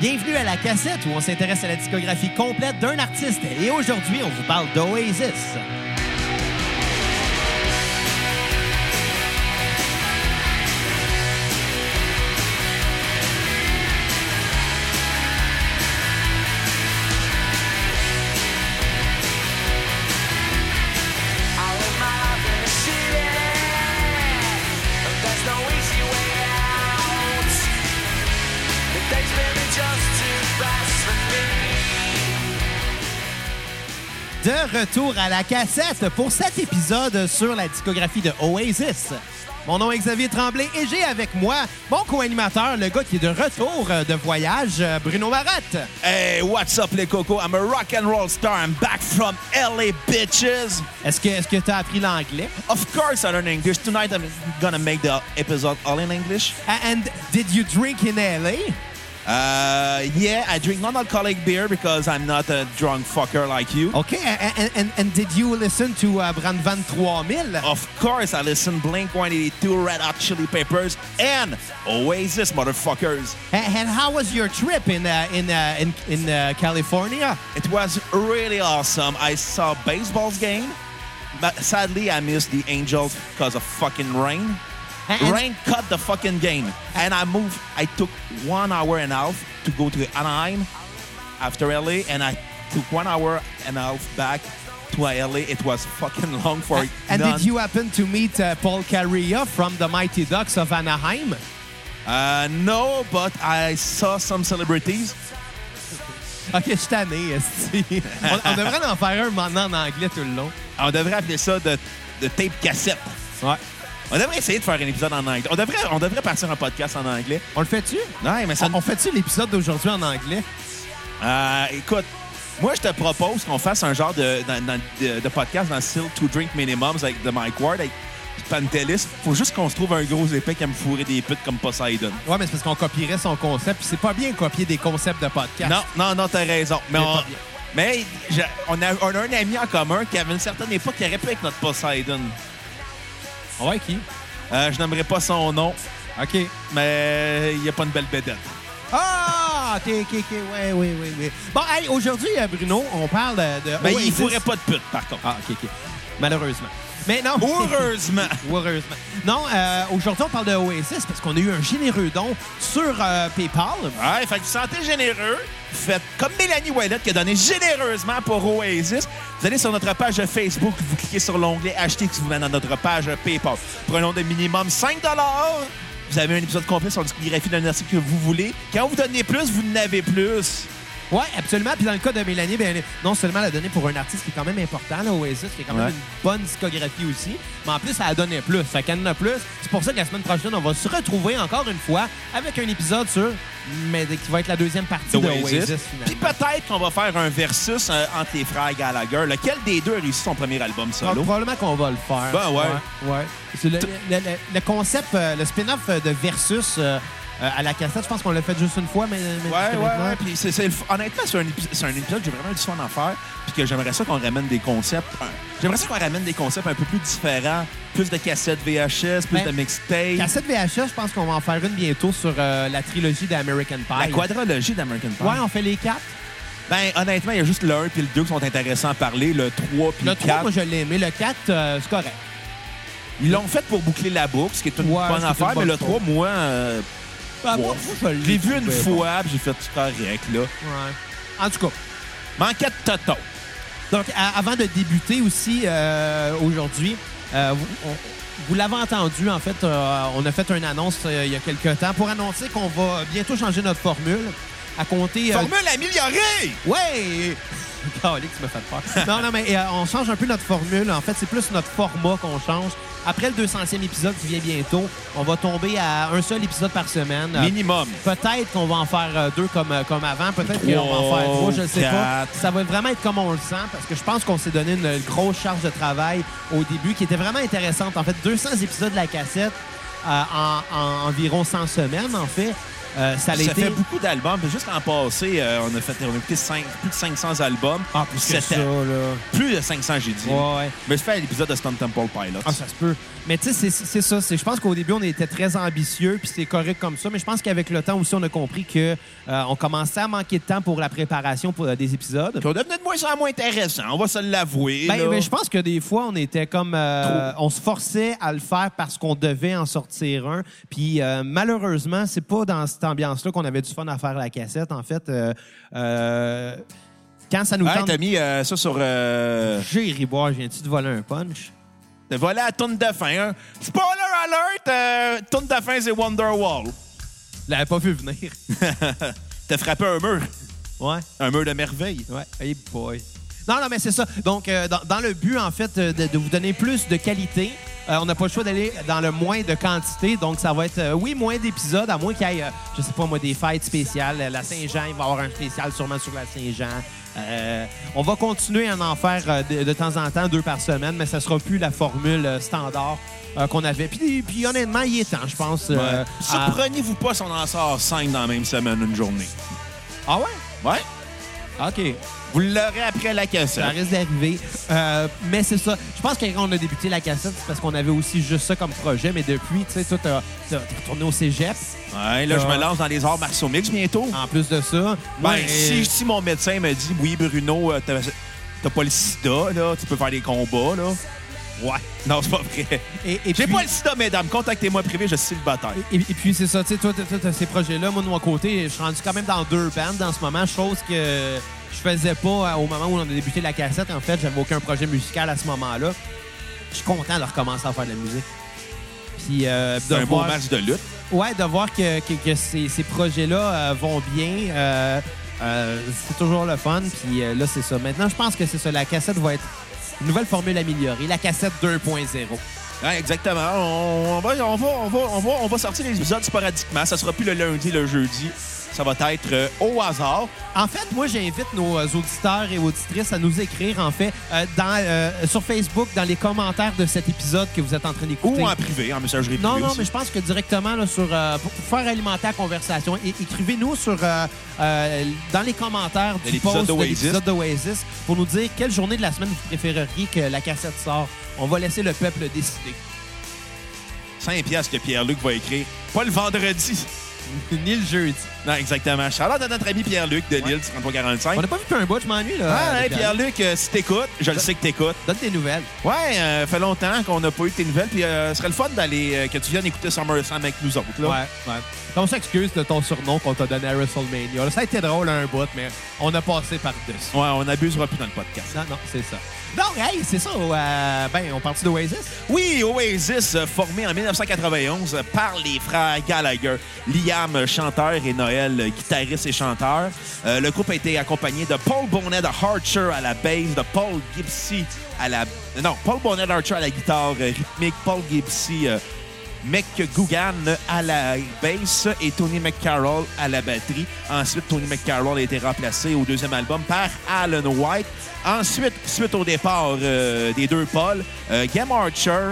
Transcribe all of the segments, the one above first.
Bienvenue à la cassette où on s'intéresse à la discographie complète d'un artiste. Et aujourd'hui, on vous parle d'Oasis. Retour à la cassette pour cet épisode sur la discographie de Oasis. Mon nom est Xavier Tremblay et j'ai avec moi mon co-animateur, le gars qui est de retour de voyage, Bruno Marotte. Hey, what's up, les cocos? I'm a rock and roll star. I'm back from LA, bitches. Est-ce que est-ce que tu as appris l'anglais? Of course, I learn English. Tonight, I'm gonna make the episode all in English. And did you drink in LA? Uh, yeah, I drink non-alcoholic beer because I'm not a drunk fucker like you. Okay, and, and, and did you listen to uh, Brandvan 3000? Of course, I listen Blink 182, Red Hot Chili Peppers, and Oasis, motherfuckers. A- And how was your trip in uh, in uh, in, in uh, California? It was really awesome. I saw baseball's game, but sadly, I missed the Angels because of fucking rain. And- Rain cut the fucking game. And I moved, I took one hour and a half to go to Anaheim after LA, and I took one hour and a half back to LA. It was fucking long for And none. did you happen to meet uh, Paul Carrea from the Mighty Ducks of Anaheim? Uh, no, but I saw some celebrities. Ok, je suis tanné, esti. on, on devrait en faire un maintenant en anglais tout le long. On devrait appeler ça de, de tape cassette. Ouais. On devrait essayer de faire un épisode en anglais. On devrait, on devrait partir un podcast en anglais. On le fait-tu? Non, mais ça, On, on fait-tu l'épisode d'aujourd'hui en anglais? Euh, écoute, moi, je te propose qu'on fasse un genre de, dans- dans- de, de podcast dans le style To Drink Minimums avec The Mike Ward, avec Pantelis. Faut juste qu'on se trouve un gros épée qui aime fourrer des putes comme Poseidon. Ouais, mais c'est parce qu'on copierait son concept. puis c'est pas bien copier des concepts de podcast. Non, non, non, t'as raison. Mais, on, pas bien. mais je- on, a, on a un ami en commun qui avait une certaine époque qui aurait pu être notre Poseidon. Ouais, qui? Euh, je n'aimerais pas son nom, OK. mais il n'y a pas une belle bédette. Ah! OK, OK, OK. Ouais, oui, oui, oui. Bon, hey, aujourd'hui, euh, Bruno, on parle de... Mais il Oasis. fourrait pas de pute, par contre. Ah, OK, OK. Malheureusement. Mais non. Heureusement! Heureusement. Non, euh, aujourd'hui, on parle de Oasis parce qu'on a eu un généreux don sur euh, PayPal. Ouais, fait que vous sentez généreux. Faites comme Mélanie Ouellet qui a donné généreusement pour Oasis. Vous allez sur notre page Facebook, vous cliquez sur l'onglet Acheter qui vous mène à notre page PayPal. Nom de minimum 5 vous avez un épisode complet sur la discographie d'un artiste que vous voulez. Quand vous donnez plus, vous n'avez plus. Oui, absolument. Puis dans le cas de Mélanie, bien, non seulement elle a donné pour un artiste qui est quand même important, là, Oasis, qui a quand même Ouais. une bonne discographie aussi, mais en plus, elle a donné plus. Fait qu'elle en a plus. C'est pour ça que la semaine prochaine, on va se retrouver encore une fois avec un épisode sur... Mais qui va être la deuxième partie de Oasis, Puis finalement. peut-être qu'on va faire un versus euh, entre les frères Gallagher. Lequel des deux a réussi son premier album solo? Probablement qu'on va le faire. Ben ouais. Ouais. le, le- le- le concept, euh, le spin-off euh, de Versus euh, euh, à la cassette, je pense qu'on l'a fait juste une fois, mais, mais Ouais, ouais, ouais. Puis c'est, c'est le f- honnêtement, c'est un, épi- c'est un épisode que j'ai vraiment du fun à faire. Puis que j'aimerais ça qu'on ramène des concepts. J'aimerais ça qu'on ramène des concepts un peu plus différents. Plus de cassettes VHS, plus Ben, de mixtapes. Cassette VHS, je pense qu'on va en faire une bientôt sur euh, la trilogie d'American Pie. La quadrologie d'American Pie. Ouais, on fait les quatre. Ben, honnêtement, il y a juste le 1 puis le 2 qui sont intéressants à parler. Le 3 puis Le le 3, 4. moi, je l'ai aimé. Le 4, euh, c'est correct. Ils l'ont fait pour boucler la boucle, ce qui est une Ouais, bonne affaire. une mais le 3, moi, euh, Ah, moi, moi, je l'ai vu une fois puis j'ai fait c'est correct, là. Ouais. En tout cas, Manquait de Toto. donc, à- avant de débuter aussi euh, aujourd'hui, euh, vous, on- vous l'avez entendu, en fait, euh, on a fait une annonce euh, il y a quelques temps pour annoncer qu'on va bientôt changer notre formule à compter... euh, Formule améliorée! Calique, tu me fait peur. non, non, mais on change un peu notre formule. En fait, c'est plus notre format qu'on change. Après le 200e épisode qui vient bientôt, on va tomber à un seul épisode par semaine. Euh, Minimum. Peut-être qu'on va en faire euh, deux comme, euh, comme avant. Peut-être qu'on va en faire trois, je ne sais pas. Ça va vraiment être comme on le sent parce que je pense qu'on s'est donné une grosse charge de travail au début qui était vraiment intéressante. En fait, 200 épisodes de la cassette euh, en, en environ 100 semaines, en fait. Euh, ça a Ça été... fait beaucoup d'albums. Juste l'an passé, euh, on a fait on a écouté cinq- plus de 500 albums. Ah, plus que ça, là. Plus de 500, j'ai dit. Ouais, ouais. Mais je fais l'épisode de Stone Temple Pilots. Ah, ça se peut. Mais tu sais, c'est- ça. Je pense qu'au début, on était très ambitieux, puis c'est correct comme ça. Mais je pense qu'avec le temps aussi, on a compris que euh, on commençait à manquer de temps pour la préparation pour, euh, des épisodes. Puis on devenait de moins en moins intéressant, on va se l'avouer. Ben, ben, je pense que des fois, on était comme. euh, on se forçait à le faire parce qu'on devait en sortir un. Puis malheureusement, c'est pas dans cette ambiance-là qu'on avait du fun à faire la cassette. En fait, euh, euh, quand ça nous tente. t'as mis euh, ça sur... Euh... J'ai ri boire, je viens-tu de voler un punch? T'as volé la tourne de fin. Hein? Spoiler alert! Euh, tourne de fin, c'est Wonderwall. Je l'avais pas vu venir. T'as frappé un mur. Ouais. Un mur de merveille. Ouais, hey boy. Non, non, mais c'est ça. Donc, euh, dans, dans le but, en fait, de, de vous donner plus de qualité, on n'a pas le choix d'aller dans le moins de quantité. Donc, ça va être, euh, oui, moins d'épisodes, à moins qu'il y ait, euh, je sais pas moi, des fêtes spéciales. Euh, La Saint-Jean, il va y avoir un spécial sûrement sur la Saint-Jean. Euh, on va continuer à en faire euh, de, de temps en temps, deux par semaine, mais ça sera plus la formule euh, standard euh, qu'on avait. Puis, puis, honnêtement, il est temps, je pense. euh, à- Surprenez-vous pas si on en sort 5 dans la même semaine, une journée. Ah ouais? Ouais. OK. Vous l'aurez après la cassette. Ça risque d'arriver. Euh, mais c'est ça. Je pense que quand on a débuté la cassette, c'est parce qu'on avait aussi juste ça comme projet. Mais depuis, tu sais, toi, t'as retourné au cégep. Ouais, là, je me lance dans les arts martiaux mix bientôt. En plus de ça. Ben, Ouais, si, si mon médecin me dit, oui, Bruno, euh, t'as pas le sida, là, tu peux faire des combats, là. Ouais. Non, c'est pas vrai. Et, et J'ai puis- pas le sida, mesdames. Contactez-moi privé, je suis célibataire. Et, et puis, c'est ça, tu sais, toi, t'as- ces projets-là. Moi, de mon côté, je suis rendu quand même dans deux bandes en ce moment, chose que je faisais pas euh, au moment où on a débuté la cassette. En fait, j'avais aucun projet musical à ce moment-là. Je suis content de recommencer à faire de la musique. Puis, euh, C'est un beau voir- match de lutte. Ouais, de voir que, que- que ces, ces projets-là euh, vont bien, euh, c'est toujours le fun. Puis là, c'est ça. Maintenant, je pense que c'est ça. La cassette va être nouvelle formule améliorée. La cassette 2.0. Ouais, exactement. On va sortir les épisodes sporadiquement. Ça sera plus le lundi, le jeudi. Ça va être euh, au hasard. En fait, moi, j'invite nos euh, auditeurs et auditrices à nous écrire, en fait, euh, dans, euh, sur Facebook, dans les commentaires de cet épisode que vous êtes en train Ou d'écouter. en privé, en messagerie Non, privée non, aussi. mais je pense que directement là, sur, pour faire alimenter la conversation, é- écrivez-nous sur dans les commentaires De du l'épisode post de d'Oasis. l'épisode d'Oasis pour nous dire quelle journée de la semaine vous préféreriez que la cassette sort. On va laisser le peuple décider. 5 piastres que Pierre-Luc va écrire. Pas le vendredi. Ni le jeudi. Non, exactement. Charlotte à notre ami Pierre-Luc de Lille, 3345. On n'a pas vu depuis un bout, je m'ennuie. là. Ah, hey. Pierre-Luc, euh, si t'écoutes, je le sais que t'écoutes. Donne des nouvelles. Ouais, euh, fait longtemps qu'on n'a pas eu tes nouvelles, puis euh, ce serait le fun d'aller euh, que tu viennes écouter SummerSlam avec nous autres. Là. Ouais, ouais. On s'excuse de ton surnom qu'on t'a donné à WrestleMania. Là, ça a été drôle un bout, mais on a passé par-dessus. Ouais, on n'abusera plus dans le podcast. Non, non, c'est ça. Donc, hey, c'est ça. euh, ben, on partit d'Oasis. Oui, Oasis, formé en 1991 euh, par les frères Gallagher, Liam, chanteur, et Noël, guitariste et chanteur. Euh, le groupe a été accompagné de Paul Bonnet de Archer à la bass, de Paul Gibsy à la... Non, Paul Bonnet d'Archer à la guitare euh, rythmique, Paul Gibsy... euh, Mick Gugan à la bass et Tony McCarroll à la batterie. Ensuite, Tony McCarroll a été remplacé au deuxième album par Alan White. Ensuite, suite au départ euh, des deux Paul, euh, Archer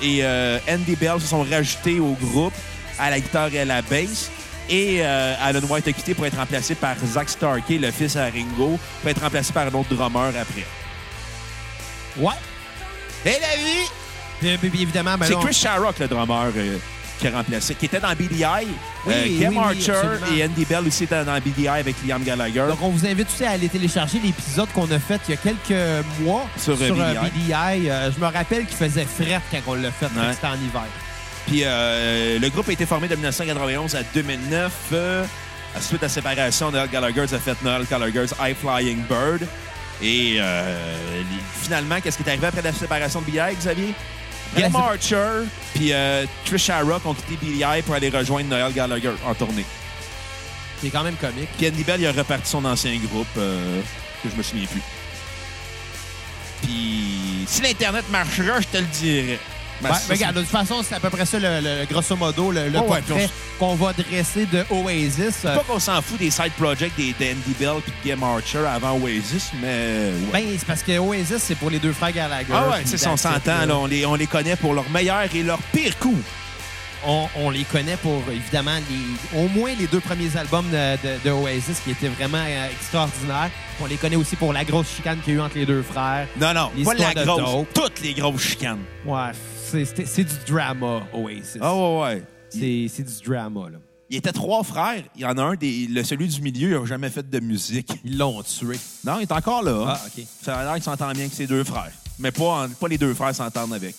et Andy Bell se sont rajoutés au groupe à la guitare et à la bass. Et euh, Alan White a quitté pour être remplacé par Zach Starkey, le fils à Ringo, pour être remplacé par un autre drummer après. Ouais. Et la vie! Puis, puis, puis, évidemment, ben, C'est Chris Sharrock, le drummer, euh, qui a remplacé, qui était dans BDI. Oui, euh, Gam oui, oui, Archer et Andy Bell aussi étaient dans BDI avec Liam Gallagher. Donc, on vous invite aussi à aller télécharger l'épisode qu'on a fait il y a quelques mois Sur, euh, BDI. BDI. Euh, je me rappelle qu'il faisait fret quand on l'a fait, Ouais. c'était en hiver. Puis euh, le groupe a été formé de 1991 à 2009. euh, suite à la séparation, Noel Gallagher a fait Noel Gallagher's High Flying Bird. Et euh, finalement, qu'est-ce qui est arrivé après la séparation de BDI, Xavier? Gam La- Archer puis euh, Trish Sharrock ont quitté BDI pour aller rejoindre Noel Gallagher en tournée. C'est quand même comique. Puis Andy Bell, il a reparti son ancien groupe, euh, que je me souviens plus. Puis si l'Internet marchera, je te le dirai. Ben, regarde, de toute façon, c'est à peu près ça, le, le- grosso modo, le, le Oh, ouais, qu'on va dresser de Oasis. C'est pas qu'on s'en fout des side projects des d'Andy Bell puis de Game Archer avant Oasis, mais ouais. Ben, c'est parce que Oasis, c'est pour les deux frères Gallagher. ah ouais, c'est ça, on s'entend, là, on les, on les connaît pour leurs meilleurs et leurs pires coups. on, on les connaît pour, évidemment, les, au moins les deux premiers albums de, de- de Oasis qui étaient vraiment euh, extraordinaires. On les connaît aussi pour la grosse chicane qu'il y a eu entre les deux frères. Non, non, pas la grosse. dope. Toutes les grosses chicanes. Ouais, c'est- du drama, Oasis. Ah ouais, ouais. C'est c'est du drama, là. Il était trois frères. Il y en a un, des, le, celui du milieu, il n'a jamais fait de musique. Ils l'ont tué. Non, il est encore là. Ah, OK. Ça a l'air qu'il s'entend bien avec ses deux frères. Mais pas, en- pas les deux frères s'entendent avec.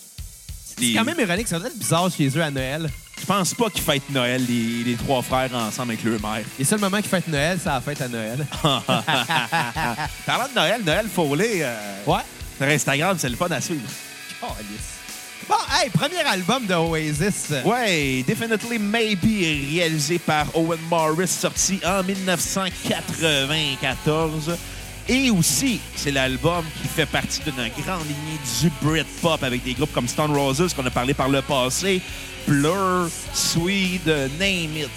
C'est quand même ironique, ça doit être bizarre chez eux à Noël. Je pense pas qu'ils fêtent Noël, les, les trois frères, ensemble avec leur mère. Les seuls moments qu'ils fêtent Noël, c'est la fête à Noël. Parlant de Noël, Noël Foley, euh, Ouais. sur Instagram, c'est le fun à suivre. Calice. Bon, hey, premier album de Oasis. Ouais, Definitely Maybe, réalisé par Owen Morris, sorti en 1994. Et aussi, c'est l'album qui fait partie d'une grande lignée du Britpop avec des groupes comme Stone Roses qu'on a parlé par le passé, Blur, Swede, Name It.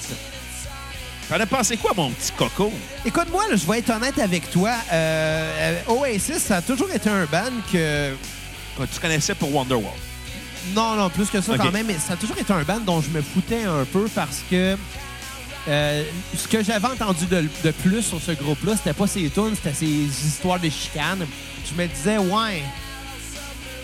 T'en as pensé quoi, mon petit coco? Écoute-moi, je vais être honnête avec toi. Euh, euh, Oasis, ça a toujours été un band que... Que tu connaissais pour Wonderwall. Non, non, plus que ça quand même, mais ça a toujours été un band dont je me foutais un peu parce que euh, ce que j'avais entendu de, de plus sur ce groupe-là, c'était pas ses tunes, c'était ses histoires de chicanes. Je me disais, ouais,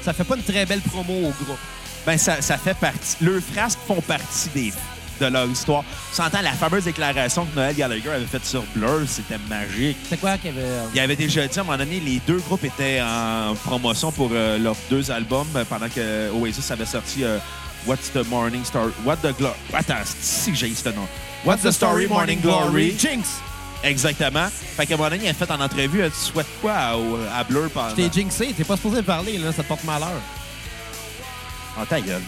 ça fait pas une très belle promo au groupe. Ben, ça, ça fait partie. Leurs frasques font partie des, de leur histoire. Tu entends la fameuse déclaration que Noël Gallagher avait faite sur Blur, c'était magique. C'est quoi qu'il y avait... euh, Il avait déjà dit à un moment donné, les deux groupes étaient en promotion pour euh, leurs deux albums euh, pendant que Oasis avait sorti euh, What's the Morning Star. What the Glory. Attends, c'est si que j'ai ce nom. What's the Story Morning Glory? Jinx! Exactement. Fait qu'à un moment donné, il a fait en entrevue, tu souhaites quoi à, à Blur pendant? T'es jinxé, t'es pas supposé parler, là, ça te porte malheur. En ta gueule.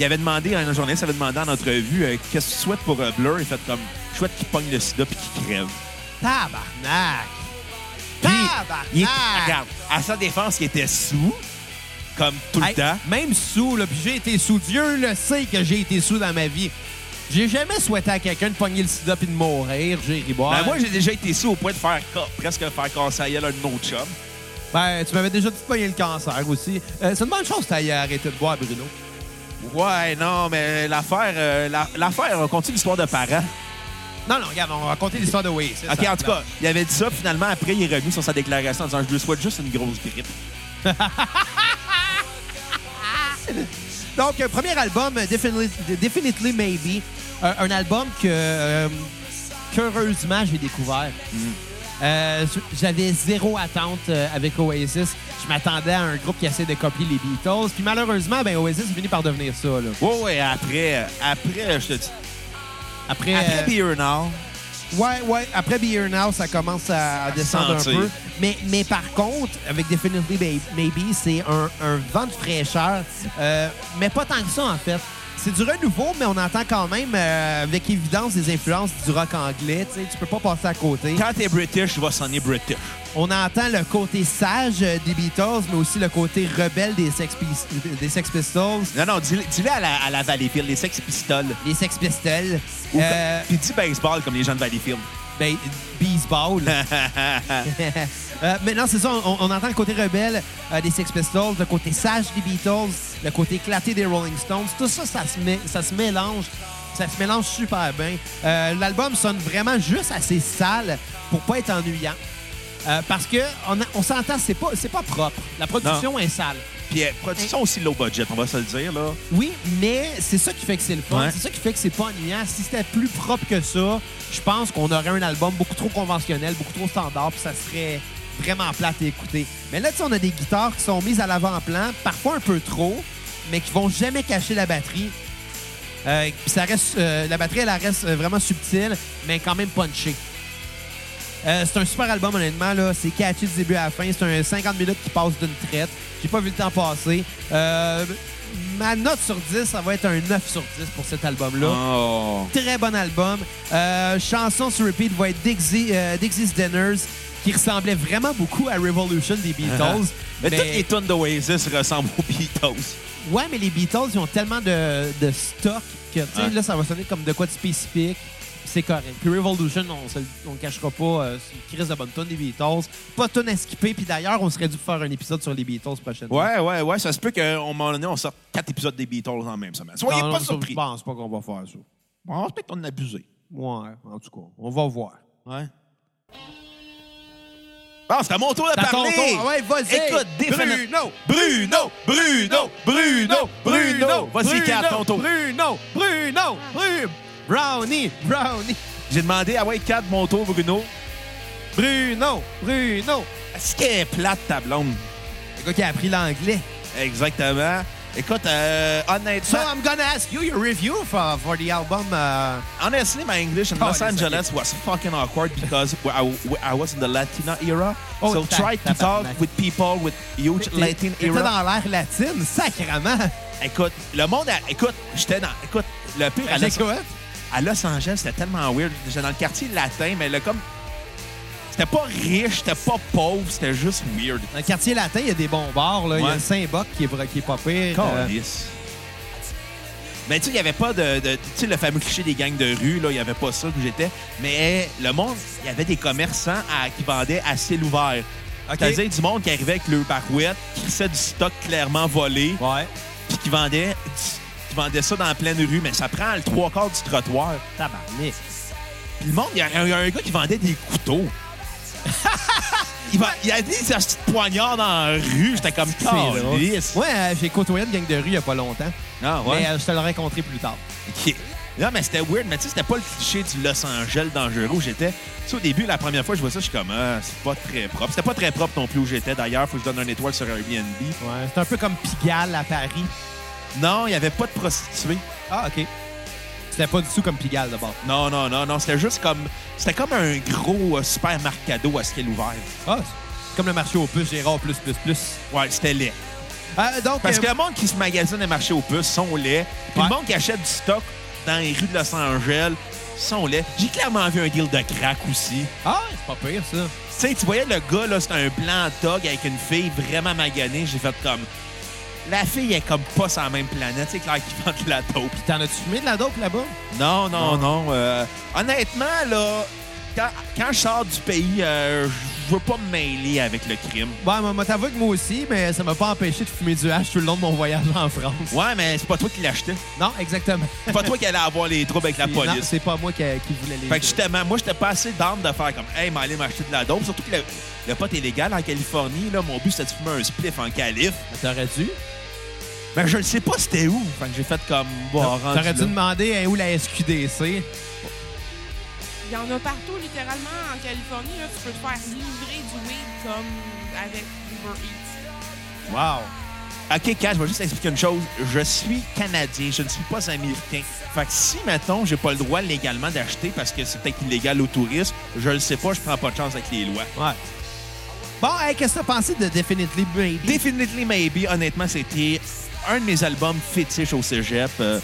il avait demandé, un journaliste avait demandé en entrevue, euh, qu'est-ce que tu souhaites pour euh, Blur? Il fait comme, je souhaite qu'il pogne le sida puis qu'il crève. Tabarnak! Puis, Tabarnak! il regarde, à sa défense, il était sous, comme tout Hey, le temps. Même sous, là, puis j'ai été sous. Dieu le sait que j'ai été sous dans ma vie. J'ai jamais souhaité à quelqu'un de pogner le sida puis de mourir. J'ai ri boire. Ben, moi, j'ai déjà été sous au point de faire ca- presque faire casser la gueule à un autre chum. Ben, tu m'avais déjà dit de le cancer aussi. Euh, c'est une bonne chose que t'ailles arrêter de boire, Bruno. Ouais, non, mais l'affaire, euh, la- l'affaire, on continue l'histoire de parents? Non, non, regarde, on va raconter l'histoire de Oasis. OK, en tout cas, il avait dit ça, puis finalement, après, il est revenu sur sa déclaration en disant Je lui souhaite juste une grosse grippe. Donc, euh, premier album, euh, Definitely, Definitely Maybe. Euh, un album que, euh, qu'heureusement, j'ai découvert. Euh, J'avais zéro attente euh, avec Oasis. Je m'attendais à un groupe qui essaie de copier les Beatles. Puis malheureusement, ben, Oasis est fini par devenir ça. Là. Ouais, après, euh, après, je te dis. Après, Après euh, Beer Now, ouais, ouais, après Be Here Now, ça commence à, à descendre un peu. Mais, mais par contre, avec Definitely May- Maybe, c'est un, un vent de fraîcheur. Euh, mais pas tant que ça, en fait. C'est du renouveau, mais on entend quand même euh, avec évidence des influences du rock anglais. Tu tu peux pas passer à côté. quand t'es British, tu vas sonner British. On entend le côté sage euh, des Beatles, mais aussi le côté rebelle des Sex, des Sex Pistols. Non, non, dis-le à la, à la Valleyfield, les Sex Pistols. Les Sex Pistols. Ou Euh, Puis dis baseball comme les gens de Valleyfield. ben, Beasball. Euh, mais non, c'est ça, on, on entend le côté rebelle des Sex Pistols, le côté sage des Beatles, le côté éclaté des Rolling Stones. Tout ça, ça se, met- ça se mélange. Ça se mélange super bien. Euh, L'album sonne vraiment juste assez sale pour pas être ennuyant. Euh, parce que on, a- on s'entend, c'est pas, pas propre. La production est sale. Puis euh, production aussi low budget, on va se le dire, là. Oui, mais c'est ça qui fait que c'est le fun. Ouais. C'est ça qui fait que c'est pas ennuyant. Si c'était plus propre que ça, je pense qu'on aurait un album beaucoup trop conventionnel, beaucoup trop standard, puis ça serait vraiment plate à écouter. Mais là, tu sais, on a des guitares qui sont mises à l'avant-plan, parfois un peu trop, mais qui vont jamais cacher la batterie. Euh, puis ça reste, euh, la batterie, elle reste euh, vraiment subtile, mais quand même punchée. Euh, c'est un super album, honnêtement. là. C'est catchy du début à la fin. C'est un 50 minutes qui passe d'une traite. J'ai pas vu le temps passer. Euh, ma note sur 10, ça va être un 9 sur 10 pour cet album-là. Oh. Très bon album. Euh, chanson sur repeat va être Dixie, Dixie's Dinners, qui ressemblait vraiment beaucoup à Revolution des Beatles. Mais, toutes les tunes d'Oasis ressemblent aux Beatles. Ouais, mais les Beatles, ils ont tellement de, de stock que, tu sais, là, ça va sonner comme de quoi de spécifique. c'est correct. Puis Revolution, on on le cachera pas, euh, c'est une crise de bonne tonne des Beatles. Pas de tonne à skipper. Puis d'ailleurs, on serait dû faire un épisode sur les Beatles prochainement. Ouais, ouais, ouais. Ça se peut qu'à un moment donné, on sorte quatre épisodes des Beatles en même semaine. Soyez Non, pas non, surpris. Je pense pas qu'on va faire ça. Bon, peut-être qu'on a abusé. Ouais, en tout cas, on va voir. Ouais. Bon, c'est à mon tour de ton parler. tour. Ouais, vas-y. Écoute, définitivement. Bruno. Bruno, Bruno, Bruno, Bruno. Vas-y, Kat, ton tour. Bruno, Bruno, Bruno. Brownie, Brownie. J'ai demandé à White Cat mon tour, Bruno. Bruno, Bruno. Est-ce qu'elle est plate, ta blonde? Le gars qui a appris l'anglais. Exactement. Écoute, euh, So honnêtement, I'm gonna ask you your review for, for the album. Uh, honestly, my English in Oh, Los Angeles was fucking awkward because I, I was in the Latina era. Oh, so try to talk with people with huge Latin era. dans l'air latine, sacrement. Écoute, le monde, a- écoute, j'étais dans, écoute, le pire à Los, à Los Angeles, c'était tellement weird. J'étais dans le quartier latin, mais le comme, c'était pas riche, c'était pas pauvre, c'était juste weird. Dans le quartier latin, il y a des bons bars. Là. Il y a le Saint-Boc qui est, qui est pas pire. Euh. Mais tu sais, il n'y avait pas de. de- tu sais, le fameux cliché des gangs de rue, là, il n'y avait pas ça où j'étais. Mais le monde, il y avait des commerçants à- qui vendaient à ciel ouvert. OK. C'est-à-dire du monde qui arrivait avec le barouette, qui crissait du stock clairement volé, Ouais. puis qui vendait, qui vendait ça dans la pleine rue. Mais ça prend le trois quarts du trottoir. Tabarnak. Puis le monde, il y, a un- il y a un gars qui vendait des couteaux. il, va- il a des petites poignards dans la rue. J'étais comme. Calice. Ouais, euh, j'ai côtoyé une gang de rue il y a pas longtemps. Ah, ouais. Mais euh, je te l'aurais rencontré plus tard. OK. Non, mais c'était weird, mais tu sais, c'était pas le cliché du Los Angeles dangereux où j'étais. Tu sais, au début, la première fois que je vois ça, je suis comme, ah, c'est pas très propre. C'était pas très propre non plus où j'étais. D'ailleurs, faut que je donne un étoile sur Airbnb. Ouais, c'est un peu comme Pigalle à Paris. Non, il y avait pas de prostituées. Ah, OK. C'était pas du tout comme Pigalle, d'abord. Non, non, non, non. C'était juste comme. C'était comme un gros euh, super marcado à ciel ouvert. Ah, c'est comme le marché aux puces, Gérard plus, plus, plus. Ouais, c'était laid. Euh, donc, Parce euh, que le monde qui se magasine les marchés aux puces sont laids. Puis Ouais. le monde qui achète du stock dans les rues de Los Angeles sont laids. J'ai clairement vu un deal de crack aussi. Ah, c'est pas pire, ça. Tu sais, tu voyais le gars, là, c'était un blanc dog avec une fille vraiment maganée. J'ai fait comme. La fille est comme pas sur la même planète. C'est clair qu'il vend de la dope. Puis t'en as-tu fumé de la dope là-bas? Non, non, Non. euh, honnêtement, là, quand, quand je sors du pays, euh, je veux pas me mêler avec le crime. Bon, moi, moi, t'avoue que moi aussi, mais ça m'a pas empêché de fumer du hash tout le long de mon voyage en France. Ouais, mais c'est pas toi qui l'achetais. Non, exactement. C'est pas toi qui allais avoir les troubles avec la Non, police. c'est pas moi qui, qui voulais les. Fait que justement, moi, j'étais pas assez d'âme de faire comme, hey, m'aller m'acheter de la dope. Surtout que le, le pot est légal en Californie. Là, mon but, c'était de fumer un spliff en calife. Mais T'aurais dû. Ben, je ne sais pas c'était où. Fait que j'ai fait comme, bon, rendu T'aurais dû là. demander hein, où la SQDC. Il y en a partout, littéralement, en Californie. Là, tu peux te faire livrer du weed comme avec Uber Eats. Wow. OK, Kat, je vais juste expliquer une chose. Je suis Canadien, je ne suis pas Américain. Fait que si, mettons, j'ai pas le droit légalement d'acheter parce que c'est peut-être illégal au tourisme, je le sais pas, je prends pas de chance avec les lois. Ouais. Bon, hey, qu'est-ce que t'as pensé de Definitely Baby? Definitely Maybe, honnêtement, c'était un de mes albums fétiches au cégep. Euh,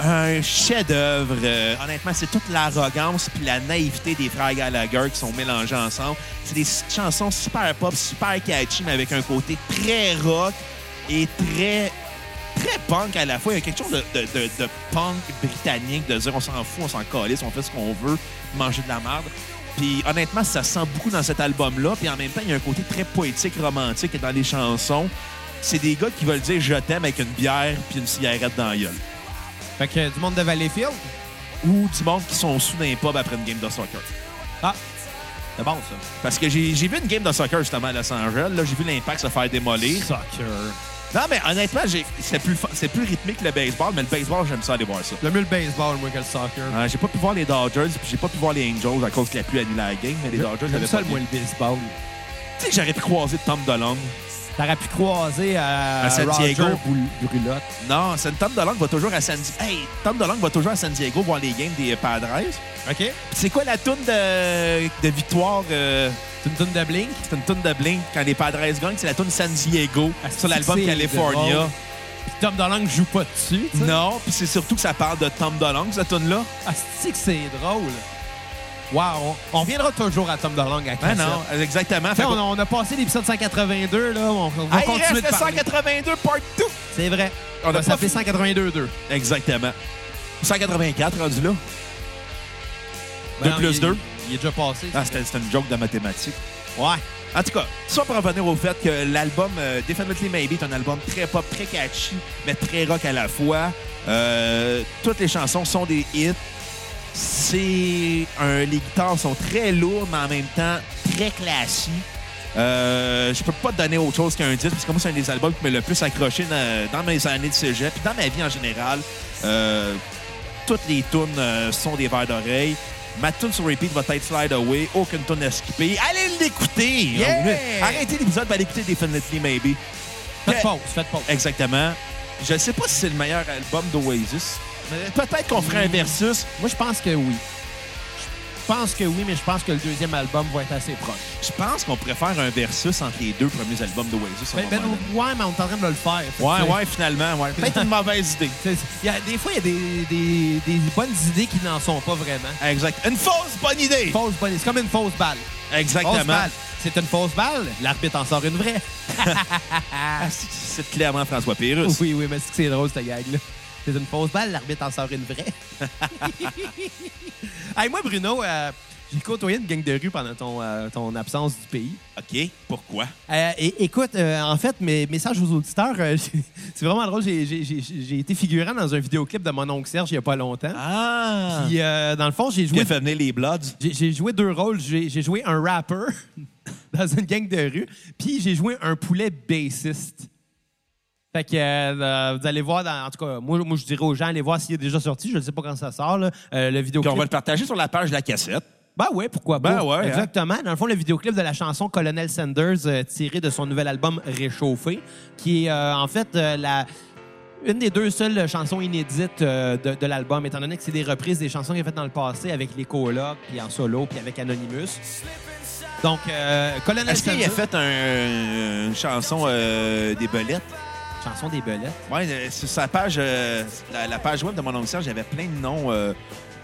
un chef-d'œuvre. Euh, honnêtement, c'est toute l'arrogance puis la naïveté des frères Gallagher qui sont mélangés ensemble. C'est des chansons super pop, super catchy, mais avec un côté très rock et très très punk à la fois. Il y a quelque chose de, punk britannique, de dire on s'en fout, on s'en calisse, on fait ce qu'on veut, manger de la merde. Puis honnêtement, ça se sent beaucoup dans cet album-là. Puis en même temps, il y a un côté très poétique, romantique dans les chansons. C'est des gars qui veulent dire je t'aime avec une bière puis une cigarette dans la gueule. Fait que du monde de Valleyfield? Ou du monde qui sont sous d'un pub après une game de soccer. Ah, c'est bon, ça. Parce que j'ai vu une game de soccer justement à Los Angeles. Là, j'ai vu l'impact se faire démolir. Soccer. Non, mais honnêtement, c'est plus, plus rythmique que le baseball, mais le baseball, j'aime ça aller voir ça. J'aime mieux le baseball, moi, que le soccer. Euh, j'ai pas pu voir les Dodgers, puis j'ai pas pu voir les Angels à cause que la pluie annulé la game, mais les Dodgers, ça, pas moi, le baseball. Tu sais que j'aurais pu croiser Tom DeLonge. T'aurais pu croiser à, À San Diego. Brulotte. Non, c'est Tom DeLonge va toujours à San Diego. Hey, Tom DeLonge va toujours à San Diego voir les games des Padres. OK. c'est quoi la toune de, de victoire? euh, C'est une tonne de Blink? c'est une toune de Blink. Quand les Padres gagnent, c'est la toune San Diego Ah, sur l'album California. Puis Tom DeLonge joue pas dessus. Non, puis c'est surtout que ça parle de Tom DeLonge, cette toune-là. Ah, c'est que c'est drôle? Wow. On, reviendra toujours à Tom DeLonge à Ben non, exactement. Fait on, a, on a passé l'épisode 182, là. On, on va Ah, continuer reste de le parler. 182 part 2. C'est vrai. On On a va pas s'appeler fini. 182-2. Exactement. 184 rendu là? 2 Ben non, plus il- 2. Il est déjà passé. Ah, c'était c'était une joke de mathématiques. Ouais. En tout cas, ça pour revenir au fait que l'album euh, Definitely Maybe est un album très pop, très catchy, mais très rock à la fois. Euh, toutes les chansons sont des hits. C'est un, les guitares sont très lourdes, mais en même temps très classiques. Euh, je peux pas te donner autre chose qu'un disque, parce que moi, c'est un des albums qui m'a le plus accroché dans, dans mes années de cégep, puis dans ma vie en général. Euh, toutes les tunes euh, sont des verres d'oreille. Ma tune sur repeat va être Slide Away. Aucune tune à skipper. Allez l'écouter! Yeah! Arrêtez l'épisode, allez écouter Definitely Maybe. Faites pause, faites pause. Exactement. Je sais pas si c'est le meilleur album d'Oasis. Mais Peut-être qu'on ferait un versus. Moi, je pense que oui. Je pense que oui, mais je pense que le deuxième album va être assez proche. Je pense qu'on pourrait faire un versus entre les deux premiers albums d'Oasis. Ben, ben, ouais, mais on est en train de le faire. Ouais, ouais, finalement. Ouais. Peut-être une mauvaise idée. y a- des fois, il y a des, des- des bonnes idées qui n'en sont pas vraiment. Exact. Une fausse bonne idée. Fausse bonne C'est comme une fausse balle. Fausse Exactement. balle. C'est une fausse balle. L'arbitre en sort une vraie. Ah, c'est- clairement François Pérus. Oui, oui, mais c'est que c'est drôle, cette gag-là. C'est une fausse balle, l'arbitre en sort une vraie. hey, moi, Bruno, euh, j'ai côtoyé une gang de rue pendant ton, euh, ton absence du pays. OK. Pourquoi? Euh, et- écoute, en fait, mes messages aux auditeurs, c'est vraiment drôle. J'ai- été figurant dans un vidéoclip de mon oncle Serge il n'y a pas longtemps. Ah! Puis, euh, dans le fond, j'ai Qui joué, a fait venir les Bloods? j'ai joué deux rôles. J'ai j'ai joué un rapper dans une gang de rue, puis j'ai joué un poulet bassiste. Fait que euh, vous allez voir, dans, en tout cas, moi, moi je dirais aux gens, allez voir s'il est déjà sorti. Je ne sais pas quand ça sort, là, euh, le Puis vidéoclip. on va le partager sur la page de la cassette. Ben ouais, pourquoi pas. Ben ouais, hein. Exactement. Dans le fond, le vidéoclip de la chanson Colonel Sanders euh, tiré de son nouvel album Réchauffé, qui est euh, en fait euh, la une des deux seules chansons inédites euh, de, de l'album, étant donné que c'est des reprises des chansons qu'il a faites dans le passé avec les colocs, puis en solo, puis avec Anonymous. Donc, euh, Colonel Est-ce qu'il a fait un- une chanson euh, des belettes? Chanson des belettes. Oui, sur sa page, euh, la, la page web de mon oncle Serge, il y avait plein de noms. euh,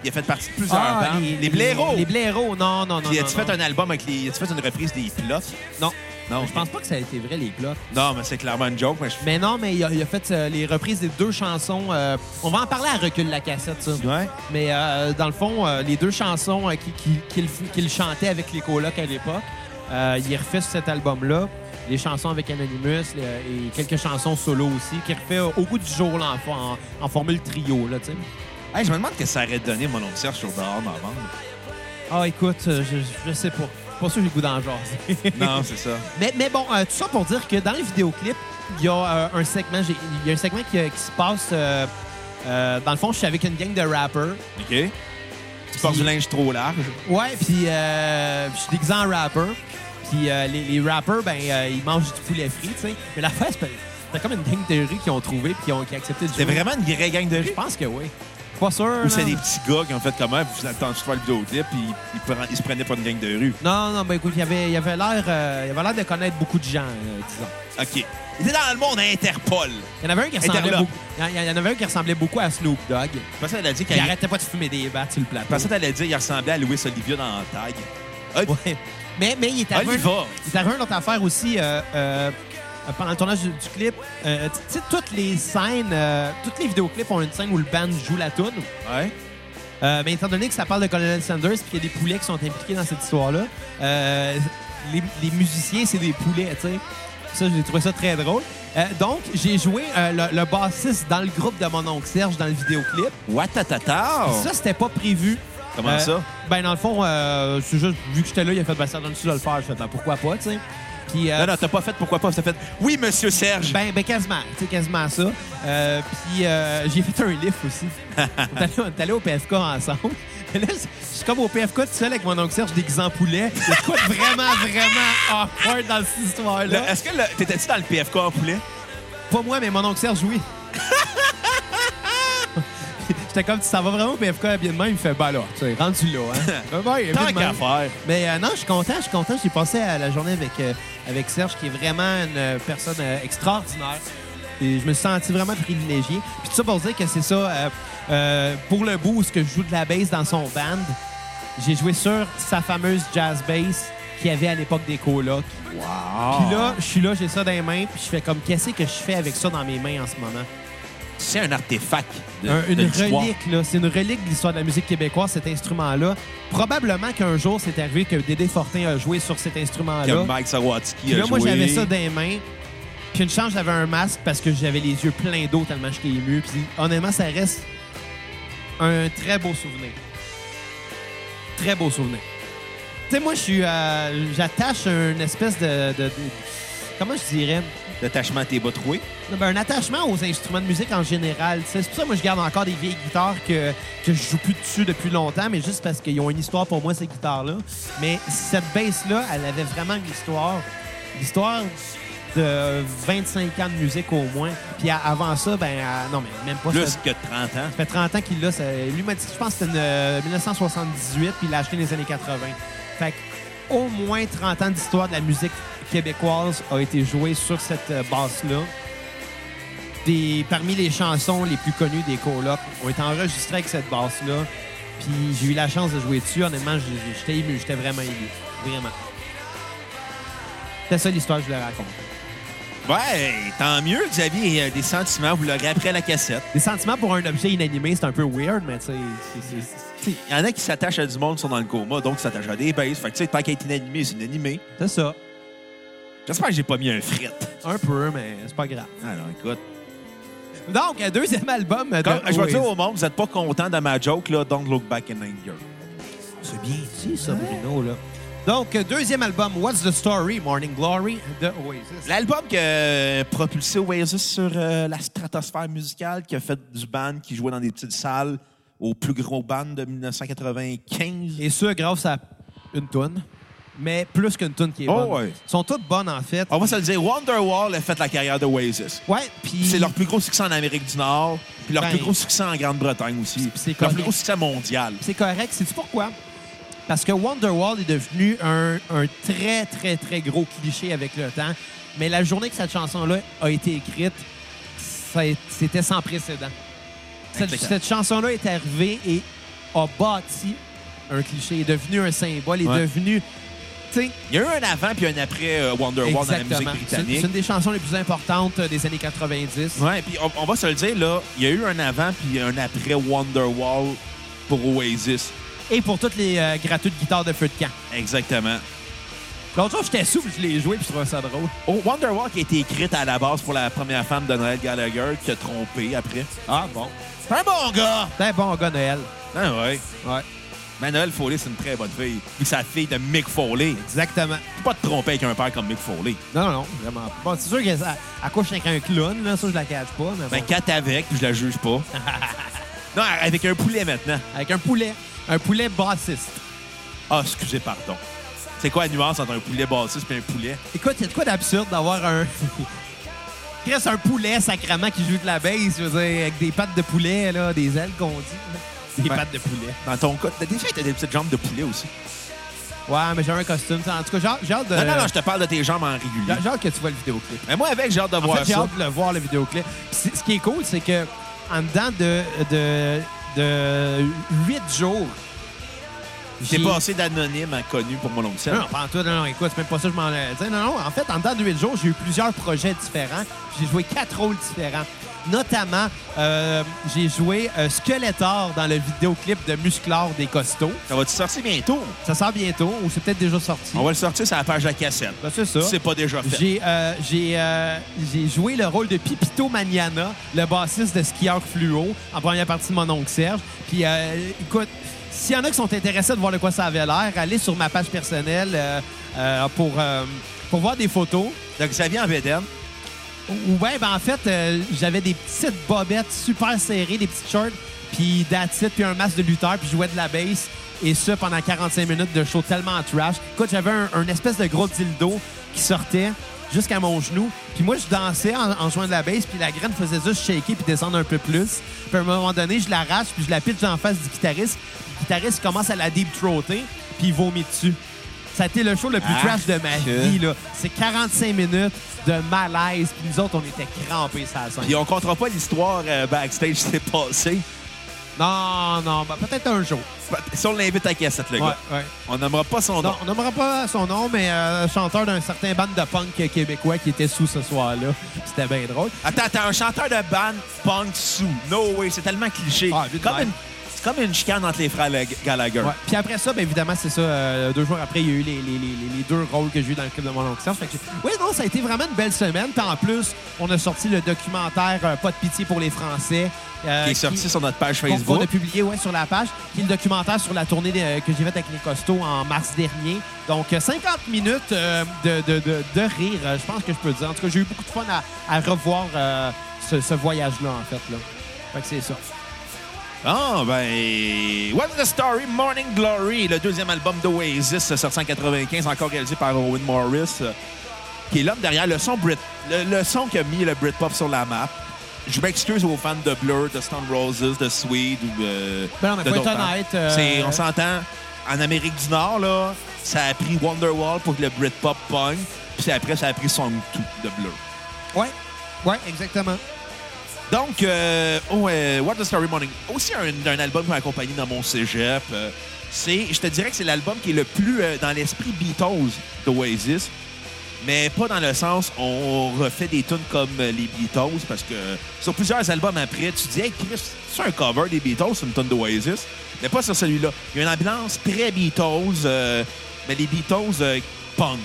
il a fait partie de plusieurs bandes. Les, blaireaux! Ah, Les blaireaux, non, non, non. Puis as-tu fait un album avec les. As-tu fait une reprise des pilotes? Non. Non, Je pense pas que ça a été vrai, les blocs. Non, mais c'est clairement une joke. Mais je... Mais non, mais il a, il a fait euh, les reprises des deux chansons. euh, on va en parler à recul la cassette, ça. Ouais. Mais euh, dans le fond, euh, les deux chansons euh, qui- qui- qu'il chantait avec les colocs à l'époque, euh, il refait sur cet album-là. Les chansons avec Anonymous les- et quelques chansons solo aussi, qu'il refait au goût du jour là, en, en- en formule trio. Là, tu sais. Hey, je me demande ce que ça aurait donné mon oncle Serge sur dehors vendre. ah, écoute, euh, je, je sais pas. Pas sûr que j'ai le goût d'en. Non, c'est ça. Mais, mais bon, euh, tout ça pour dire que dans le vidéoclip, il y a euh, un segment, il y a un segment qui, qui se passe. euh, dans le fond, je suis avec une gang de rappers. OK. Tu portes du linge trop large. Ouais, puis euh, je suis déguisé en rapper. Puis euh, les, les rappers, ben, euh, ils mangent du poulet frit, tu sais. Mais la face, c'était comme une gang de rue qui ont trouvé puis qui ont, qui accepté de C'est vraiment une vraie gang de Je rue? pense que oui. Pas sûr. Ou c'est des petits gars qui ont fait comment, puis vous attendez de faire le vidéoclip, puis ils, pre- ils se prenaient pour une gang de rue. Non, non, ben écoute, il y avait, il y avait l'air euh, avait l'air de connaître beaucoup de gens, euh, disons. OK. Il était dans le monde à Interpol. Il y en avait un qui ressemblait Interlope. beaucoup. Il y en- avait un qui ressemblait beaucoup à Snoop Dogg. Je pensais qu'elle a dit Il qu'il arrêtait pas de fumer des battes sur le plateau. Je pensais qu'elle allait dire qu'il ressemblait à Louis Olivia dans Tag. Ah, Ouais. Mais, mais il est arrivé, Oliva. il est arrivé une autre affaire aussi euh, euh, pendant le tournage du, du clip. Euh, tu sais, toutes les scènes, toutes les vidéoclips ont une scène où le band joue la tune. Ouais. Mais étant donné que ça parle de Colonel Sanders et qu'il y a des poulets qui sont impliqués dans cette histoire-là, les, les musiciens, c'est des poulets, tu sais. Ça, j'ai trouvé ça très drôle. Euh, donc, j'ai joué euh, le, le bassiste dans le groupe de mon oncle Serge dans le vidéoclip. Watatata. Ça, c'était pas prévu. Comment Euh, ça? Ben, dans le fond, euh, c'est juste, vu que j'étais là, il a fait, ben, ça donne-tu de le faire? Je fais, ben, pourquoi pas, tu sais. Puis, euh, Non, non, t'as pas fait pourquoi pas? T'as fait Oui, monsieur Serge. ben, ben, quasiment, tu sais, quasiment ça. Euh, puis, euh, j'ai fait un lift aussi. on, est allé, on est allé au PFK ensemble. Mais là, je suis comme au PFK tout seul avec mon oncle Serge déguisé en poulet. De quoi vraiment, vraiment awkward dans cette histoire-là. Est-ce que t'étais-tu dans le PFK en poulet? Pas moi, mais mon oncle Serge, oui. J'étais comme, ça va vraiment au PFK bien de même. Il me fait, bah là, tu sais, rendu là. Hein. Ouais, Tant qu'à faire. Mais euh, non, je suis content, je suis content. J'ai passé la journée avec, euh, avec Serge, qui est vraiment une euh, personne euh, extraordinaire. Et je me suis senti vraiment privilégié. Puis tout ça pour dire que c'est ça, pour le bout où ce que je joue de la bass dans son band, j'ai joué sur sa fameuse jazz bass qu'il y avait à l'époque des colocs. Wow. Puis là, je suis là, j'ai ça dans les mains, puis je fais comme, qu'est-ce que je fais avec ça dans mes mains en ce moment? C'est un artefact de, Un- de une relique, là. C'est une relique de l'histoire de la musique québécoise, cet instrument-là. Probablement qu'un jour, c'est arrivé que Dédé Fortin a joué sur cet Que instrument-là. Mike Sawatsky a là, moi, joué. j'avais ça dans les mains. Puis une chance, j'avais un masque parce que j'avais les yeux pleins d'eau tellement j'étais ému. Puis honnêtement, ça reste un très beau souvenir. Très beau souvenir. Tu sais, moi, je suis, euh, j'attache une espèce de, de- de- Comment je dirais? L'attachement à tes bas troués. Ben, un attachement aux instruments de musique en général. C'est pour ça que moi, je garde encore des vieilles guitares que, que je joue plus dessus depuis longtemps, mais juste parce qu'ils ont une histoire pour moi, ces guitares-là. Mais cette bass-là, elle avait vraiment une histoire. L'histoire de 25 ans de musique au moins. Puis avant ça, ben à- non, mais même pas Plus ça. que 30 ans. Ça fait 30 ans qu'il l'a. Lui m'a dit, je pense que c'était une, euh, 1978, puis il l'a acheté dans les années 80. Fait que au moins 30 ans d'histoire de la musique québécoise a été jouée sur cette euh, basse-là. Des, parmi les chansons les plus connues des colocs ont été enregistrées avec cette basse-là. Puis j'ai eu la chance de jouer dessus. Honnêtement, j'étais ému. J'étais vraiment ému. Vraiment. C'est ça l'histoire que je voulais raconter. Ouais, tant mieux, Xavier, euh, des sentiments, vous l'aurez après la cassette. Des sentiments pour un objet inanimé, c'est un peu weird, mais tu sais, Il y en a qui s'attachent à du monde qui sont dans le coma, donc ils s'attachent à des bases. Fait que, tu sais, tant qu'à être inanimé, c'est inanimé. c'est ça. J'espère que j'ai pas mis un fret. Un peu, mais c'est pas grave. Alors, écoute. Donc, un deuxième album de Comme, je vais dire au monde, vous êtes pas content de ma joke, là, Don't Look Back in Anger. C'est bien dit, ça, Bruno, là. Donc, euh, deuxième album, What's the Story? Morning Glory de Oasis. L'album qui a propulsé Oasis sur euh, la stratosphère musicale, qui a fait du band, qui jouait dans des petites salles au plus gros band de 1995. Et ça, grâce à une toune. Mais plus qu'une toune qui est Oh, bonne. ouais. Ils sont toutes bonnes, en fait. On va se le dire, Wonderwall a fait la carrière de Oasis. Ouais, puis... C'est leur plus gros succès en Amérique du Nord, puis leur Ben, plus gros succès en Grande-Bretagne aussi. c'est Leur plus gros succès mondial. C'est correct. Sais-tu pourquoi? Parce que Wonderwall est devenu un, un très, très, très gros cliché avec le temps. Mais la journée que cette chanson-là a été écrite, c'était sans précédent. Cette, chanson-là est arrivée et a bâti un cliché, est devenu un symbole, est Ouais. devenu... Sais, Il y a eu un avant puis un après euh, Wonderwall dans la musique britannique. c'est une des chansons les plus importantes euh, des années 90. Ouais, puis on, on va se le dire, là, il y a eu un avant puis un après Wonderwall pour Oasis. Et pour toutes les euh, gratuits de guitare de feu de camp. Exactement. L'autre jour, j'étais souffle, je l'ai joué puis je trouvais ça drôle. Oh, Wonderwall qui a été écrite à la base pour la première femme de Noël Gallagher qui a trompé après. Ah bon. C'est un bon gars! C'est un bon gars, Noël. Ah ouais. Ouais. Mais Noël Foley, c'est une très bonne fille. Puis la fille de Mick Foley. Exactement. Tu peux pas te tromper avec un père comme Mick Foley. Non, non, non, vraiment pas. Bon, c'est sûr qu'elle elle couche avec un clown, là, ça, je la cache pas. Mais Ben, bon. quatre avec, puis je la juge pas. non, avec un poulet maintenant. Avec un poulet. Un poulet bassiste. Ah, excusez, pardon. C'est quoi la nuance entre un poulet bassiste et un poulet? Écoute, c'est quoi d'absurde d'avoir un. Reste un poulet sacrament qui joue de la basse, je veux dire, avec des pattes de poulet, là, des ailes qu'on dit. là. Des Ouais. pattes de poulet. Dans ton cas, t'as déjà t'as des petites jambes de poulet aussi. Ouais, mais j'ai un costume. En tout cas, j'ai hâte- j'ai de. Non, non, non, je te parle de tes jambes en régulier. j'ai- j'ai hâte que tu vois le vidéoclip. Mais moi, avec, j'ai hâte de En voir fait, j'ai ça. hâte de le voir, le vidéoclip. Ce qui est cool, c'est que en dedans de, de, de 8 jours, j'ai- passé d'anonyme à connu pour mon Sam. Non, non, pas en tout. Non, non, écoute, c'est même pas ça que je m'en dire. Non, non, en fait, en dedans de 8 jours, j'ai eu plusieurs projets différents. J'ai joué quatre rôles différents. Notamment, euh, j'ai joué euh, Skeletor dans le vidéoclip de Musclor des Costauds. Ça va-tu sortir bientôt? Ça sort bientôt, ou c'est peut-être déjà sorti? On va le sortir sur la page de la cassette. Ben, c'est ça. Si c'est pas déjà fait. J'ai euh, j'ai, j'ai joué le rôle de Pipito Maniana, le bassiste de Skieur Fluo, en première partie de mon oncle Serge. Puis, euh, écoute, s'il y en a qui sont intéressés de voir de quoi ça avait l'air, allez sur ma page personnelle pour, pour voir des photos. Donc, ça vient en VDN. Ou bien, ben, en fait, euh, j'avais des petites bobettes super serrées, des petites shorts, puis it, puis un masque de lutteur, puis je jouais de la bass. Et ça pendant 45 minutes de show tellement trash. Écoute, j'avais un, espèce de gros dildo qui sortait jusqu'à mon genou. Puis moi, je dansais en, jouant de la bass, puis la graine faisait juste shaker puis descendre un peu plus. Puis à un moment donné, je l'arrache, puis je la pitche en face du guitariste. Le guitariste commence à la deep throater, puis il vomit dessus. Ça a été le show le plus Ah, trash de ma que- vie. là. C'est 45 minutes de malaise, puis nous autres, on était crampés la scène. Puis on comptera pas l'histoire euh, backstage qui s'est passée. Non, non, ben, peut-être un jour. Si on l'invite à cassette, le Ouais, gars. ouais. On nommera pas son nom. Non, on nommera pas son nom, mais euh, chanteur d'un certain band de punk québécois qui était sous ce soir-là. C'était bien drôle. Attends, attends, un chanteur de band punk sous. No way, c'est tellement cliché. Ah, comme une, comme une chicane entre les frères Lag- Gallagher. Ouais. Puis après ça, bien évidemment, c'est ça. euh, deux jours après, il y a eu les, les- les- les deux rôles que j'ai eu dans le club de mon oncle Serge. Oui, non, ça a été vraiment une belle semaine. Puis en plus, on a sorti le documentaire euh, Pas de pitié pour les Français. euh, Qui est sorti sur notre page qu'on Facebook. a publié ouais, sur la page, qui est le documentaire sur la tournée euh, que j'ai faite avec les costauds en mars dernier. Donc, euh, 50 minutes de, de- de- de rire, je pense que je peux dire. En tout cas, j'ai eu beaucoup de fun à, à revoir ce, ce voyage-là, en fait. Là. Fait que c'est ça. Ah, ben. What's the Story? Morning Glory, le deuxième album d'Oasis, sorti en 1995, encore réalisé par Owen Morris, euh, qui est l'homme derrière le son Brit. Le, le son qui a mis le Britpop sur la map. Je m'excuse aux fans de Blur, de Stone Roses, de Swede ou euh, Ben de honnête, euh, On s'entend, en Amérique du Nord, là, ça a pris Wonderwall pour que le Britpop pogne, puis après, ça a pris Song 2 de Blur. Ouais, ouais, exactement. Donc, euh, What the Story Morning, aussi un, album qui m'a accompagné dans mon cégep. euh, je te dirais que c'est l'album qui est le plus euh, dans l'esprit Beatles d'Oasis, mais pas dans le sens on refait des tunes comme les Beatles, parce que sur plusieurs albums après, tu dis, hey Chris, c'est un cover des Beatles, c'est une tune d'Oasis, mais pas sur celui-là. Il y a une ambiance très Beatles, euh, mais les Beatles punk.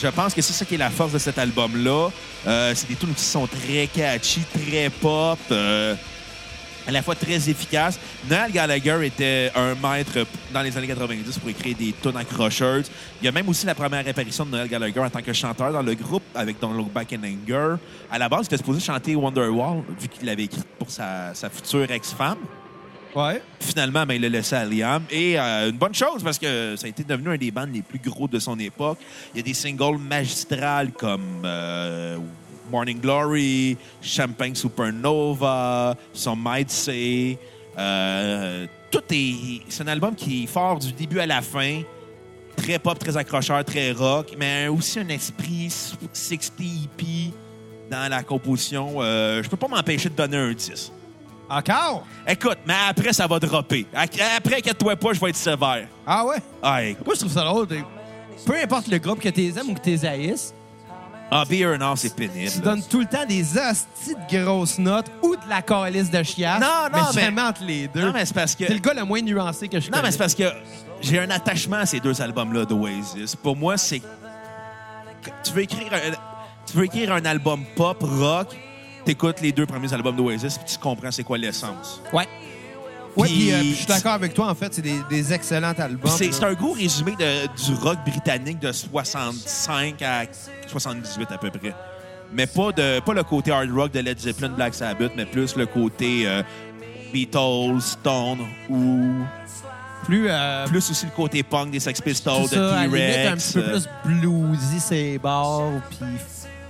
Je pense que c'est ça qui est la force de cet album-là. Euh, c'est des tunes qui sont très catchy, très pop, euh, à la fois très efficaces. Noel Gallagher était un maître dans les années 90 pour écrire des tunes accrocheuses. Il y a même aussi la première apparition de Noel Gallagher en tant que chanteur dans le groupe avec Don't Look Back in Anger. À la base, il était supposé chanter Wonderwall, vu qu'il l'avait écrit pour sa future ex-femme. Finalement, ben, il l'a laissé à Liam. Et euh, une bonne chose parce que ça a été devenu un des bands les plus gros de son époque. Il y a des singles magistrales comme euh, Morning Glory, Champagne Supernova, Some Might Say. Euh, tout est. C'est un album qui est fort du début à la fin. Très pop, très accrocheur, très rock, mais aussi un esprit 60 hippie dans la composition. Je peux pas m'empêcher de donner un 10. Encore? Écoute, mais après, ça va dropper. Après, inquiète-toi pas, je vais être sévère. Ah ouais? Ah, écoute. Moi, je trouve ça drôle. t'es- Peu importe le groupe que tu aimes ou que tu haïsses, Ah, Beer All, c'est pénible. tu donnes tout le temps des hosties de grosses notes ou de la calice de chiasse. Non, non, mais mais- jamais entre les deux. Non, mais c'est parce que... T'es le gars le moins nuancé que je Non, connais. mais c'est parce que j'ai un attachement à ces deux albums-là d'Oasis. Pour moi, c'est... Tu veux écrire un... Tu veux écrire un album pop, rock, t'écoutes les deux premiers albums d'Oasis, puis tu comprends c'est quoi l'essence. Ouais. Ouais, Puis- puis euh, puis je suis d'accord avec toi, en fait, c'est des, des excellents albums. C'est un gros résumé de- du rock britannique de 65 à 78 à peu près. Mais pas, de, pas le côté hard rock de Led Zeppelin, Black Sabbath, mais plus le côté euh, Beatles, Stone ou plus, euh, plus aussi le côté punk des Sex Pistols, de T-Rex. un petit peu plus bluesy, c'est bars, puis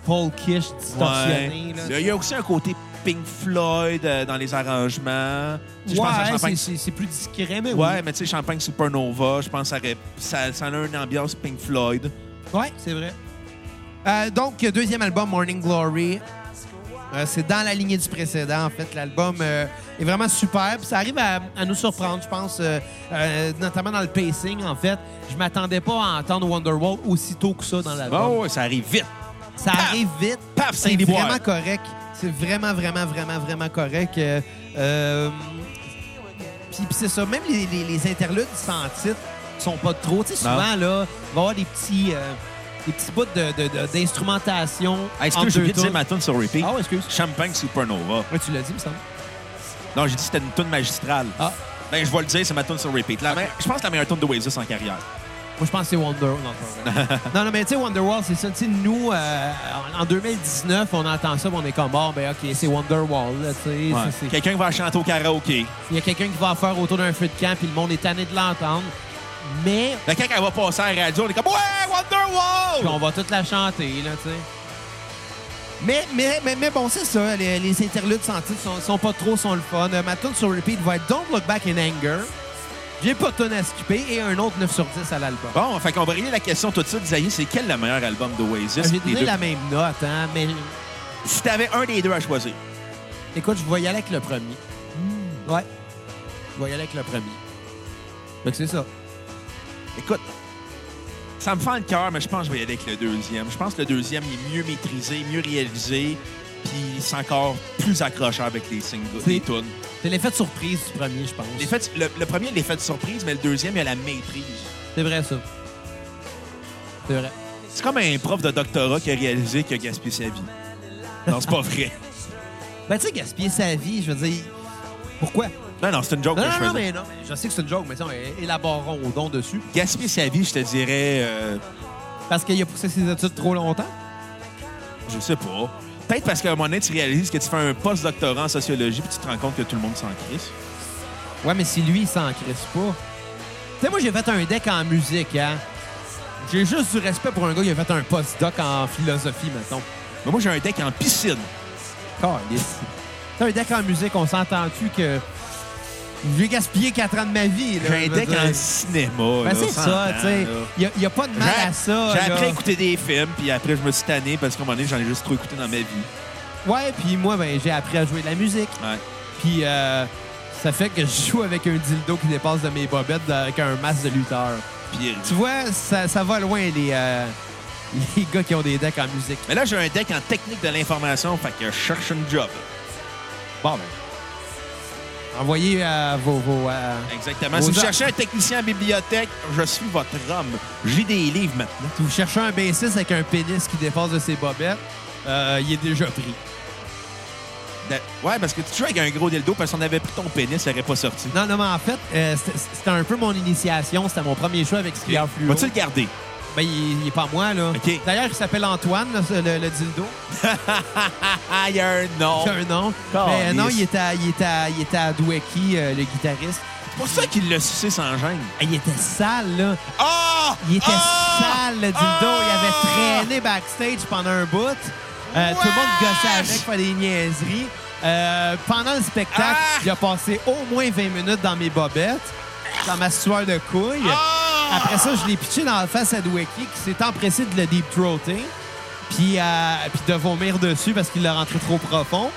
folkish, distorsionné. ouais. là. Il y a aussi un côté Pink Floyd euh, dans les arrangements. Tu sais, je pense à Ouais, c'est- plus discret, mais Ouais, mais tu sais, Champagne Supernova, je pense que ça, a une ambiance Pink Floyd. oui. Ouais, c'est vrai. Euh, donc, deuxième album, Morning Glory. Euh, c'est dans la lignée du précédent, en fait. L'album est vraiment super. Puis ça arrive à, à nous surprendre, je pense, notamment dans le pacing, en fait. Je m'attendais pas à entendre Wonderwall aussitôt que ça dans l'album. Oh, ouais, ça arrive vite. Ça arrive vite. Paf, C'est vraiment correct. C'est vraiment, vraiment, vraiment, vraiment correct. Euh, euh, puis, c'est ça. Même les, les- les interludes sans titre sont pas trop. Tu sais, Non. souvent, là, il va y avoir des petits, euh, des petits bouts de- de- de- d'instrumentation. Ah, Est-ce que j'ai oublié de dire ma tune sur repeat? Ah ouais, excuse. Champagne Supernova. Tu l'as dit, il me semble. Non, j'ai dit que c'était une tune magistrale. Ah. Ben, je vais le dire, c'est ma tune sur repeat. La Je pense que la meilleure tune d'Oasis en carrière. Moi, je pense que c'est Wonder. Non, non, non, mais tu sais, Wonderwall, c'est ça. Tu sais, nous, euh, en en 2019, on entend ça, puis on est comme, bon, ben, OK, c'est Wonderwall, tu sais. Quelqu'un va chanter au karaoké. Il y a quelqu'un qui va faire autour d'un feu de camp, puis le monde est tanné de l'entendre. Mais Ben, quand elle va passer à la radio, on est comme Ouais, puis Wonderwall! on va toute la chanter, là, tu sais. Mais, mais, mais, mais bon, c'est ça. Les, les interludes sans titre sont, sont pas trop, sont le fun. Euh, ma tune sur repeat va être Don't Look Back in Anger. J'ai pas tonne à skipper et un autre 9 sur 10 à l'album. Bon, fait qu'on va régler la question tout de suite. Xavier, c'est quel le meilleur album d'Oasis? J'ai des donné deux? la même note, hein, mais Si t'avais un des deux à choisir. écoute, je vais y aller avec le premier. Ouais. Je vais y aller avec le premier. Fait que c'est ça. Écoute, ça me fend le cœur, mais je pense que je vais y aller avec le deuxième. Je pense que le deuxième il est mieux maîtrisé, mieux réalisé, puis c'est encore plus accrocheur avec les singles, C'est- les tunes. C'est l'effet de surprise du premier, je pense. L'effet de- Le, le premier, l'effet de surprise, mais le deuxième, il y a la maîtrise. C'est vrai, ça. C'est vrai. C'est comme un prof de doctorat qui a réalisé qu'il a gaspillé sa vie. Non, c'est pas vrai. Ben, tu sais, gaspiller sa vie, je veux dire. Pourquoi? Non, non, c'est une joke Non, que non, je non, faisais. mais non. mais Je sais que c'est une joke, mais ça, élaborons au don dessus. Gaspiller sa vie, je te dirais, euh, Parce qu'il a poussé ses études trop longtemps? je sais pas. Peut-être parce qu'à un moment donné, tu réalises que tu fais un post-doctorat en sociologie puis tu te rends compte que tout le monde s'en crisse. Ouais, mais si lui, il s'en crisse pas. Tu sais, moi, j'ai fait un deck en musique, hein. J'ai juste du respect pour un gars qui a fait un postdoc en philosophie, mettons. Mais moi, j'ai un deck en piscine. Calice. T'as un deck en musique, on s'entend-tu que j'ai gaspillé 4 ans de ma vie. là, J'ai un deck en cinéma. Ben, c'est ça, tu sais. Il n'y a, pas de mal à ça. J'ai appris à écouter des films, puis après, je me suis tanné parce qu'à un moment donné, j'en ai juste trop écouté dans ma vie. Ouais, puis moi, ben, j'ai appris à jouer de la musique. Ouais. Puis euh, ça fait que je joue avec un dildo qui dépasse de mes bobettes avec un masque de lutteur. Puis, Tu vois, ça, ça va loin, les, euh, les gars qui ont des decks en musique. mais là, j'ai un deck en technique de l'information, fait que je cherche une job. Bon, ben. Envoyez euh, vos. vos Exactement. Vos Si vous cherchez un technicien en bibliothèque, je suis votre homme. J'ai des livres maintenant. si vous cherchez un bassiste avec un pénis qui dépasse de ses bobettes, euh, il est déjà pris. Ouais, parce que tu joues avec un gros dildo, parce qu'on avait pris ton pénis, ça n'aurait pas sorti. Non, non, mais en fait, euh, c'était un peu mon initiation. C'était mon premier choix avec Skier Fluo. Vas-tu le garder? Ben, il, il est pas moi, là. OK. D'ailleurs, il s'appelle Antoine, là, le, le dildo. Il y a un nom. Il a un nom. Mais non, il était à, il était à, il était à Dwecky, euh, le guitariste. C'est pour ça qu'il l'a sucé sans gêne. Ah, Il était sale, là. Ah! Il était Ah! sale, le dildo. Il avait traîné backstage pendant un bout. Euh, Tout le monde gossait avec, faire des niaiseries. Euh, pendant le spectacle, Ah! il a passé au moins 20 minutes dans mes bobettes, dans ma sueur de couille. Ah! Après ça, je l'ai pitché dans la face à Dwecky, qui s'est empressé de le deep throater, puis, euh, puis de vomir dessus parce qu'il l'a rentré trop profond.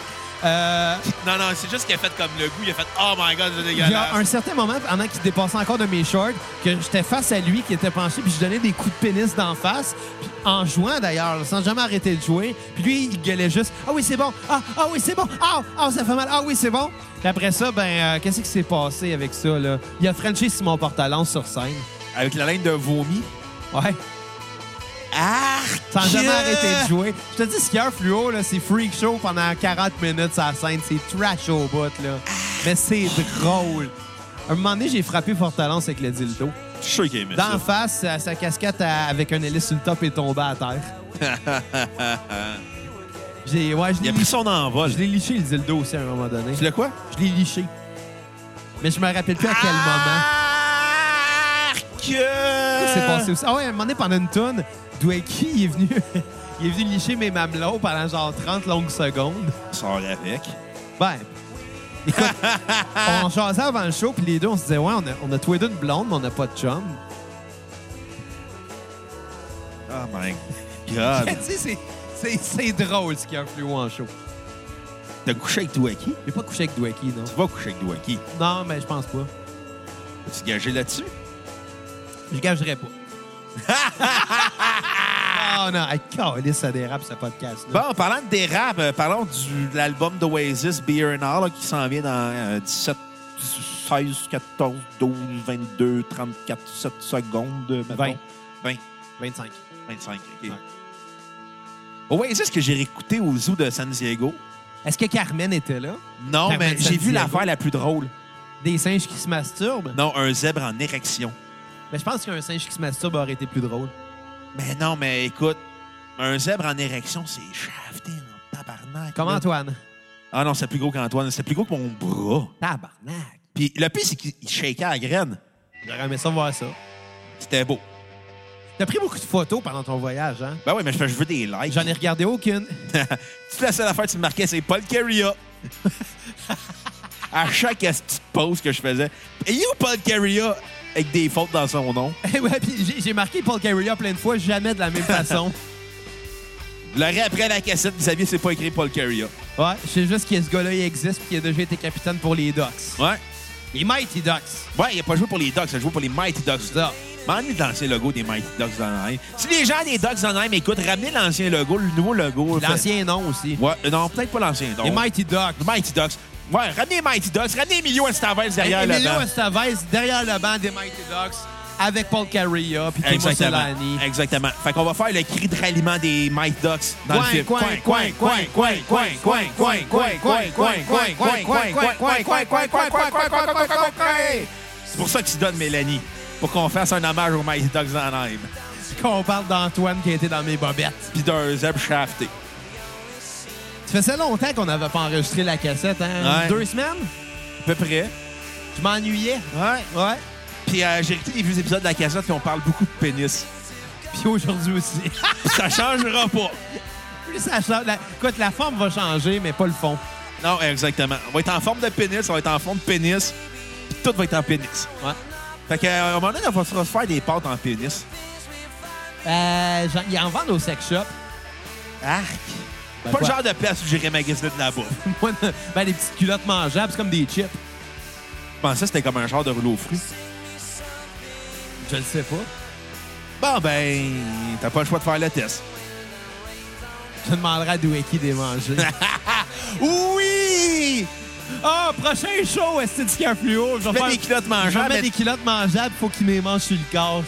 Euh, Non, non, c'est juste qu'il a fait comme le goût. Il a fait Oh my god, c'est il y a un certain moment, pendant qu'il dépassait encore de mes shorts, que j'étais face à lui, qui était penché, puis je donnais des coups de pénis d'en face, puis en jouant d'ailleurs, là, sans jamais arrêter de jouer. Puis lui, il gueulait juste Ah oui, c'est bon, ah, ah oui, c'est bon, ah, ah, ça fait mal, ah oui, c'est bon. Puis après ça, ben, euh, qu'est-ce qui s'est passé avec ça, là? Il a Frenché Simon Portalance sur scène. Avec la laine de vomi. Ouais. Arc! Sans jamais arrêter de jouer. Je te dis, Skier Fluo, là, c'est freak show pendant 40 minutes sur la scène. C'est trash au bout, là. Mais c'est drôle. Un moment donné, j'ai frappé Fortalance avec le dildo. Je suis sûr qu'il aimait D'en ça. face, sa, sa casquette à- avec un hélice sur le top est tombée à terre. J'ai, ouais, je Il l'ai a pris liché. son envol. Je l'ai liché, le dildo aussi, à un moment donné. Tu l'as quoi? Je l'ai liché. Mais je me rappelle plus à quel moment. Arc! C'est passé aussi. Ah ouais, à un moment donné, pendant une tonne, Dwecky, il est venu... il est venu licher mes mamelons pendant genre 30 longues secondes. Sors avec. Ben, écoute, on jasait avant le show, puis les deux, on se disait, ouais, on a, on a tous les deux une blonde, mais on n'a pas de chum. Oh my god. tu sais, c'est- drôle ce qu'il y a un fluo en show. T'as couché avec Dwaki? J'ai pas couché avec Dwecky, non. Tu vas coucher avec Dwaki. Non, mais je pense pas. Tu gagé là-dessus? Je gagerais pas. oh non, hey, calisse, ça dérape ce podcast Bon, en parlant de dérap, euh, parlons du, de l'album d'Oasis, Beer and All, là, qui s'en vient dans euh, 17, 16, 14, 12, 22, 34, 7 secondes. euh, mettons. 20. 20, 25. 25, OK. Ouais. Oasis que j'ai réécouté au zoo de San Diego. Est-ce que Carmen était là? Non, Carmen mais j'ai vu Diego. l'affaire la plus drôle. Des singes qui se masturbent? Non, un zèbre en érection. Mais je pense qu'un singe qui se masturbe aurait été plus drôle. Mais non, mais écoute, un zèbre en érection, c'est shafté en tabarnak. Comme là. Antoine? Ah non, c'est plus gros qu'Antoine. C'est plus gros que mon bras. Tabarnak. Puis le pire, c'est qu'il il shakeait à la graine. J'aurais aimé ça voir ça. C'était beau. T'as pris beaucoup de photos pendant ton voyage, hein? Ben oui, mais je veux des likes. J'en ai regardé aucune. Toute la seule affaire que tu me marquais, c'est Paul Carrier. à chaque petite pause que je faisais. Et où Paul Carrier avec des fautes dans son nom? ouais, puis j'ai- marqué Paul Carrier plein de fois, jamais de la même façon. L'arrêt après la cassette, Xavier, c'est pas écrit Paul Carrier. Ouais, je sais juste que ce gars-là, il existe et qu'il a déjà été capitaine pour les Ducks. Ouais. Les Mighty Ducks. Ouais, il a pas joué pour les Ducks, il a joué pour les Mighty Ducks. Ça. M'ennuie de l'ancien logo des Mighty Ducks d'Anaheim. Si les gens des Ducks d'Anaheim écoutent, ramenez l'ancien logo, le nouveau logo. L'ancien nom aussi. Ouais, non, peut-être pas l'ancien. non. Les Mighty Ducks. Les Mighty Ducks. Ouais, ramenez Mighty Ducks, ramenez Emilio Estevez derrière le banc. Emilio derrière le banc des Mighty Ducks avec Paul Carrilla puis Timo Exactement. Solani. Exactement. Fait qu'on va faire le cri de ralliement des Mighty Ducks dans le film. C'est pour ça que tu donnes Mélanie, pour qu'on fasse un hommage aux Mighty Ducks dans l'âme. Qu'on parle d'Antoine qui a été dans mes bobettes. Puis d'un zèbre shafté. Ça faisait longtemps qu'on n'avait pas enregistré la cassette, hein? Ouais. Deux semaines? À peu près. Je m'ennuyais. Ouais. Ouais. Puis euh, j'ai écouté les vieux épisodes de la cassette, puis on parle beaucoup de pénis. Puis aujourd'hui aussi. Ça changera pas. Plus ça change. La... Écoute, la forme va changer, mais pas le fond. Non, exactement. On va être en forme de pénis, on va être en forme de pénis, puis tout va être en pénis. Ouais. Fait qu'à un moment donné, on va se faire des pâtes en pénis. Euh, ils en vendent au sex shop. Arc. Ben pas quoi? le genre de place où j'irais magasiner de la bouffe. Ben, des petites culottes mangeables, c'est comme des chips. Je pensais que c'était comme un genre de rouleau aux fruits. Je le sais pas. Bon, ben, t'as pas le choix de faire le test. Je demanderai à Dwecky de les manger. Oui! Ah, prochain show, Esthétique Fluo. Je vais faire des culottes je vais mangeables, mettre mais- des culottes mangeables, faut les mangent sur le corps.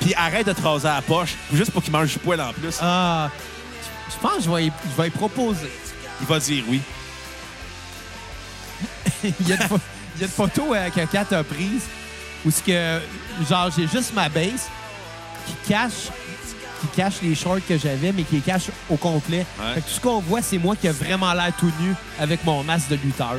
puis arrête de te raser la poche, juste pour qu'il mange du poil en plus. Ah, je pense que je vais y, je vais y proposer. Il va dire oui. il, y a une pho- il y a une photo euh, que Kat a prise où ce que, genre, j'ai juste ma base qui cache, qui cache les shorts que j'avais, mais qui les cache au complet. Ouais. Fait que tout ce qu'on voit, c'est moi qui a vraiment l'air tout nu avec mon masque de lutteur.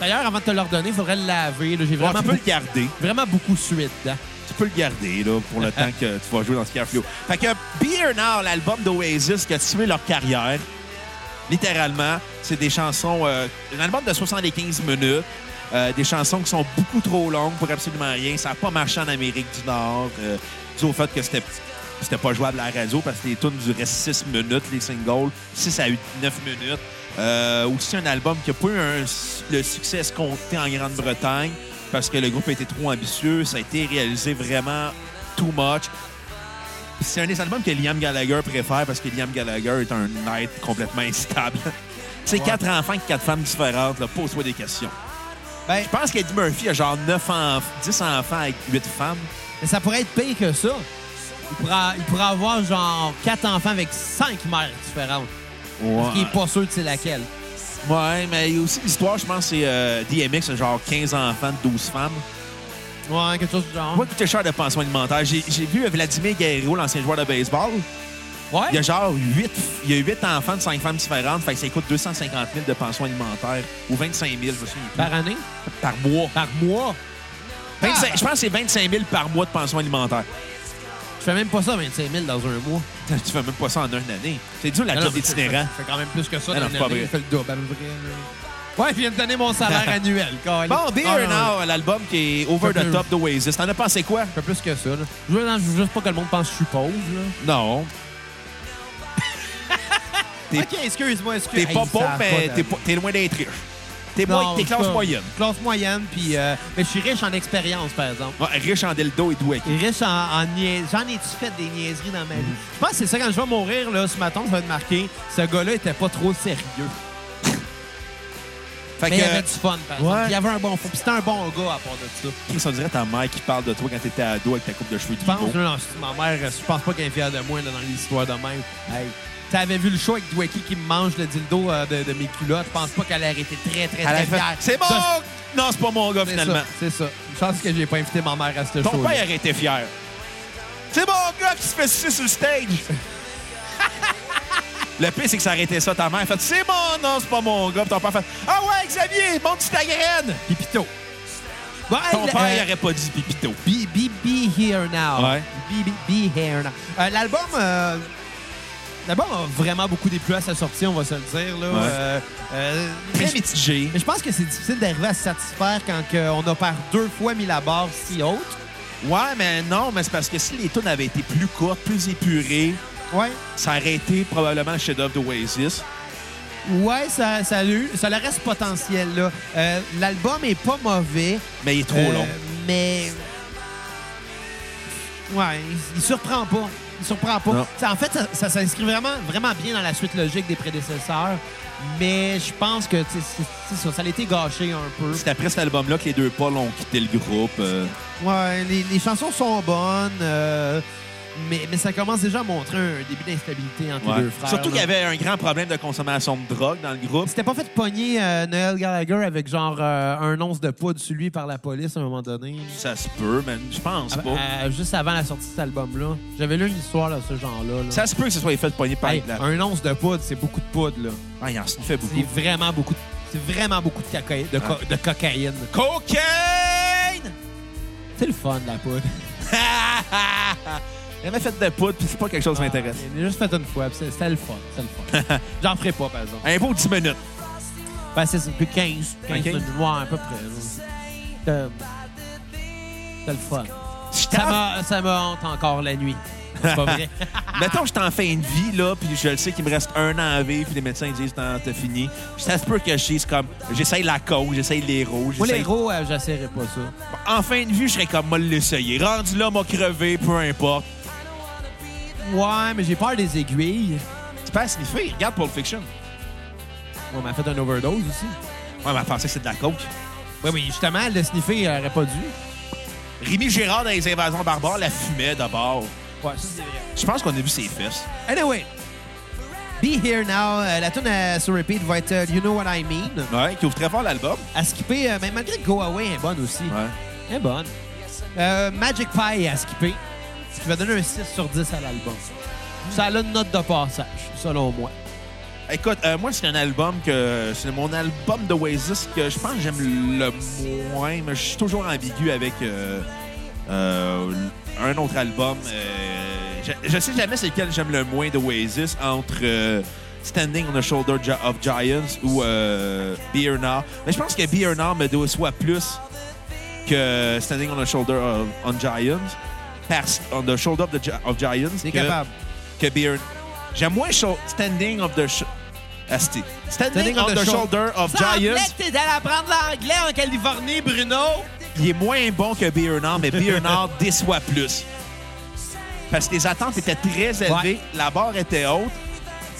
D'ailleurs, avant de te le redonner, il faudrait le laver. là. J'ai vraiment, tu peux le beaucoup, garder. vraiment beaucoup sué dedans. Tu peux le garder là, pour le temps que tu vas jouer dans Scarflow. Fait que Be Here Now, l'album d'Oasis qui a tué leur carrière, littéralement, c'est des chansons, euh, un album de 75 minutes, euh, des chansons qui sont beaucoup trop longues pour absolument rien. Ça n'a pas marché en Amérique du Nord, euh, dû au fait que c'était c'était pas jouable à la radio parce que les tunes duraient 6 minutes, les singles, 6 à 8, 9 minutes. Euh, aussi un album qui n'a pas eu le succès escompté en Grande-Bretagne parce que le groupe a été trop ambitieux. Ça a été réalisé vraiment too much. C'est un des albums que Liam Gallagher préfère parce que Liam Gallagher est un être complètement instable. C'est quatre enfants avec quatre femmes différentes. Pose-toi des questions. Ben, Je pense qu'Eddie Murphy a genre 9 enfants, 10 enfants avec 8 femmes. mais ça pourrait être pire que ça. Il pourrait, il pourrait avoir genre quatre enfants avec cinq mères différentes. Parce qu'il est pas sûr de c'est laquelle. Ouais, mais il y a aussi l'histoire, je pense, c'est euh, DMX, genre 15 enfants, 12 femmes. Ouais, quelque chose du genre. Moi, coûter cher de pension alimentaire. J'ai j'ai vu Vladimir Guerrero, l'ancien joueur de baseball. Ouais. Il y a genre 8, il y a 8 enfants de 5 femmes différentes. Fait que ça coûte 250 000 de pension alimentaire ou 25 000, je me souviens plus. Par année? par mois. Par mois? 25 Ah! Je pense que c'est 25 000 par mois de pension alimentaire. Je fais même pas ça 25 000 dans un mois. Tu fais même pas ça en une année. C'est dur la Non, job. Ça fait quand même plus que ça non, c'est pas vrai. Fait le double, à peu là. Ouais, je viens de donner mon salaire annuel. Bon, Here non, Now, l'album qui est over the top d'Oasis. T'en as pensé quoi? Je fais plus que ça. Là. Je veux, non, je veux juste pas que le monde pense que je suis pauvre. Là. Non. OK, excuse-moi, excuse T'es pas pauvre, mais t'es loin d'être riche. T'es classe pas- moyenne. Classe moyenne, puis... euh, mais je suis riche en expérience, par exemple. Ouais, riche en dildo et doué. Riche en, J'en ai-tu fait des niaiseries dans ma vie? Je pense que c'est ça, quand je vais mourir, là, ce matin, ça va être marqué. Ce gars-là était pas trop sérieux. Fait mais il que, avait du fun, par exemple. ouais. Il y avait un bon. Puis c'était un bon gars à part de ça. Chris, on dirait ta mère qui parle de toi quand t'étais ado avec ta coupe de cheveux Je pense, non, ma mère, je pense pas qu'elle est fière de moi là, dans l'histoire de même. Hey, T'avais vu le show avec Dwecky qui me mange le dildo euh, de, de mes culottes. Je pense pas qu'elle aurait été très, très, Elle très fait, fière. C'est bon! de- Non, c'est pas mon gars, C'est finalement. ça, c'est ça. Je pense que j'ai pas invité ma mère à ce Ton show. père aurait été fier. C'est mon gars qui se fait sucer sur le stage. le pire, c'est que ça aurait été ça, ta mère. Fait C'est mon non, c'est pas mon gars. Puis ton père fait Ah ouais, Xavier, monte ta graine. Pipito. Bon, hey, Ton le- père, euh, il aurait pas dit pipito. Be, be, be here now. Ouais. Be, be, be here now. Euh, L'album. euh, A vraiment beaucoup déplu à sa sortie, on va se le dire. Là. Ouais. Euh, euh, Très mitigé. mais je pense que c'est difficile d'arriver à se satisfaire quand on a par deux fois mis la barre si haute. Ouais, mais non, mais c'est parce que si les tunes avaient été plus courtes, plus épurées, Ouais. ça aurait été probablement le chef-d'œuvre d'Oasis. Ouais, ça, ça, a eu- ça a reste potentiel, là. Euh, L'album est pas mauvais. Mais il est trop long. Mais. Ouais, il, il surprend pas. Il surprend pas. Ça, en fait, ça, ça s'inscrit vraiment, vraiment bien dans la suite logique des prédécesseurs. Mais je pense que c'est ça, ça a été gâché un peu. C'est après cet album-là que les deux Paul ont quitté le groupe. euh. Ouais, les, les chansons sont bonnes, euh, mais, mais ça commence déjà à montrer un début d'instabilité entre Ouais. les deux frères. Surtout qu'il y là. avait un grand problème de consommation de drogue dans le groupe. C'était pas fait pogner euh, Noel Gallagher avec genre euh, un once de poudre sur lui par la police à un moment donné. Ça se peut, mais je pense Ah, pas. euh, juste avant la sortie de cet album-là. J'avais lu une histoire de ce genre-là. là. Ça se peut que ce soit fait pogner par Hey, la... un once de poudre, c'est beaucoup de poudre. là. Ah, il en fait beaucoup. C'est vraiment beaucoup de... C'est vraiment beaucoup de, cocaïne, de, co- de cocaïne. Cocaine! C'est le fun, la poudre. Avait fait de poudre, puis c'est pas quelque chose qui m'intéresse. Ah, J'ai juste fait une fois, puis c'est- c'était le fun. C'était le fun. J'en ferai pas, par exemple. Un beau 10 minutes. Ben, c'est plus 15. 15 Ok. minutes. Ouais, à peu près. là. C'était c'était le fun. Je Ça ça me hante encore la nuit. C'est pas vrai. Mettons que je suis en fin de vie, là, puis je le sais qu'il me reste un an à vivre, puis les médecins ils disent non, t'as fini. Ça se peut que je dise comme, j'essaye la coke, j'essaye l'héros. Moi, j'essaye- l'héros, euh, j'essaierai pas ça. En fin de vie, je serais comme, moi, l'essayer. Rendu là, m'a crevé, peu importe. Ouais, mais j'ai peur des aiguilles. Tu peux sniffer, regarde Pulp Fiction. On m'a fait un overdose aussi. Ouais, mais elle pensait que c'est de la coke. Oui, mais justement, le sniffer, il aurait pas dû. Rémi Gérard dans les invasions barbares la fumait d'abord. Ouais, ça, c'est vrai. Je pense qu'on a vu ses fesses. Anyway. Be Here Now, euh, la tune euh, sur repeat va être euh, You Know What I Mean. Ouais, qui ouvre très fort l'album. À skipper, euh, mais malgré que Go Away est bonne aussi. Ouais. Elle est bonne. Euh, Magic Pie à skipper, qui va donner un 6 sur 10 à l'album. Ça a une note de passage, selon moi. Écoute, euh, moi, c'est un album que. C'est mon album d'Oasis que je pense que j'aime le moins, mais je suis toujours ambigu avec euh, euh, un autre album. Je, je sais jamais c'est lequel j'aime le moins d'Oasis entre euh, Standing on the Shoulder of Giants ou Be Now. Mais je pense que Be Now me déçoit plus que Standing on the Shoulder of Giants. Parce, on the Shoulder of, the of Giants. C'est capable. que Beer. J'aime moins Sho- Standing of the Asti. Standing, Standing on on the, the Shoulder of Semblait Giants. t'es allé apprendre l'anglais en Californie, Bruno. Il est moins bon que Beer Nord, mais Beer Nord déçoit plus. Parce que les attentes étaient très élevées, Ouais. la barre était haute.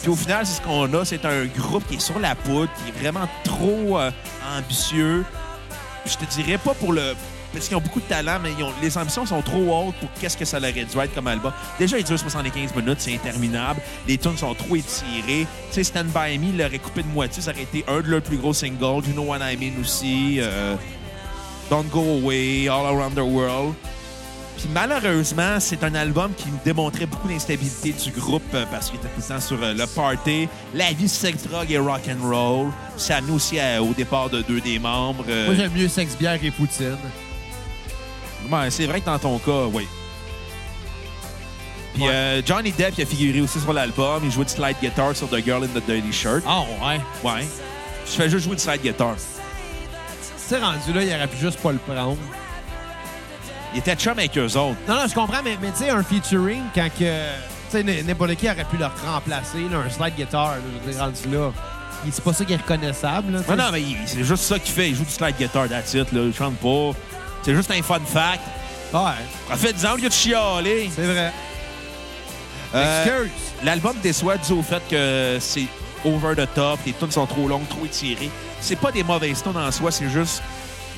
Puis au final, c'est ce qu'on a, c'est un groupe qui est sur la poudre, qui est vraiment trop euh, ambitieux. Je te dirais pas pour le. Parce qu'ils ont beaucoup de talent, mais les ambitions sont trop hautes pour qu'est-ce que ça aurait dû être comme album. Déjà, il dure 75 minutes, c'est interminable. Les tunes sont trop étirées. Tu sais, Stand By Me l'aurait coupé de moitié, ça aurait été un de leurs plus gros singles. You Know What I Mean aussi. euh, Don't Go Away, All Around the World. Puis malheureusement, c'est un album qui nous démontrait beaucoup d'instabilité du groupe euh, parce qu'il était tout sur euh, le party, la vie sex, drogue et rock and roll. Ça amenait aussi au départ de deux des membres. Moi, j'aime mieux sexe, bière et poutine. Ouais, c'est vrai que dans ton cas, oui. Puis euh, Johnny Depp il a figuré aussi sur l'album. Il jouait du slide guitar sur The Girl in the Dirty Shirt. Ah, ouais. Ouais. Je fais juste jouer du slide guitar. Tu sais, rendu là, il aurait pu juste pas le prendre. Il était chum avec eux autres. Non, non, je comprends, mais, mais tu sais, un featuring, quand que. Tu sais, n- n'importe qui aurait pu le remplacer, là, un slide guitar, là, je veux dire, rendu là. C'est pas ça qui est reconnaissable, là. Non, non, mais c'est juste ça qu'il fait. Il joue du slide guitar, that's it, là. Il chante pas. C'est juste un fun fact. Ouais, Profite-en au lieu de chialer. c'est vrai. Euh, Excuse. L'album déçoit dû au fait que c'est over the top, les tunes sont trop longues, trop étirées. C'est pas des mauvaises tunes en soi, c'est juste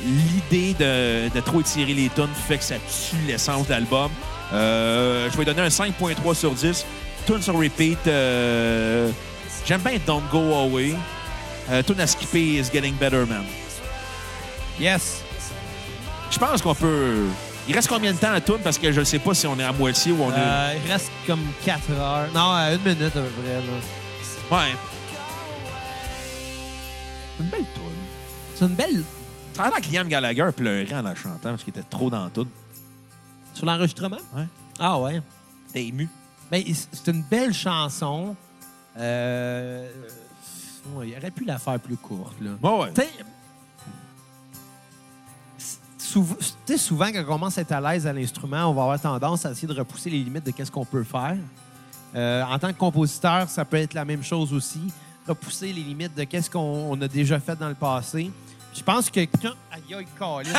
l'idée de, de trop étirer les tunes fait que ça tue l'essence de l'album. Euh, je vais donner un 5.3 sur 10. Tune sur repeat. euh, J'aime bien Don't Go Away. Euh, tune à skipper is Getting Better Man. Yes. Je pense qu'on peut... Il reste combien de temps à tune parce que je ne sais pas si on est à moitié ou on est... Euh, il reste comme 4 heures. Non, euh, une minute à peu près, là. Ouais. Une belle tune. C'est une belle. Ça a l'air que Liam Gallagher pleurait en la chantant parce qu'il était trop dans la toune. Sur l'enregistrement? Ouais. Ah, ouais. T'es ému. Ben, c'est une belle chanson. Euh... ouais, il aurait pu la faire plus courte, là. Ouais, ouais. Tu sais, souv- tu sais, souvent, quand on commence à être à l'aise à l'instrument, on va avoir tendance à essayer de repousser les limites de qu'est-ce qu'on peut faire. Euh, en tant que compositeur, ça peut être la même chose aussi. repousser les limites de qu'est-ce qu'on on a déjà fait dans le passé. Je pense que quand. Aïe, aïe,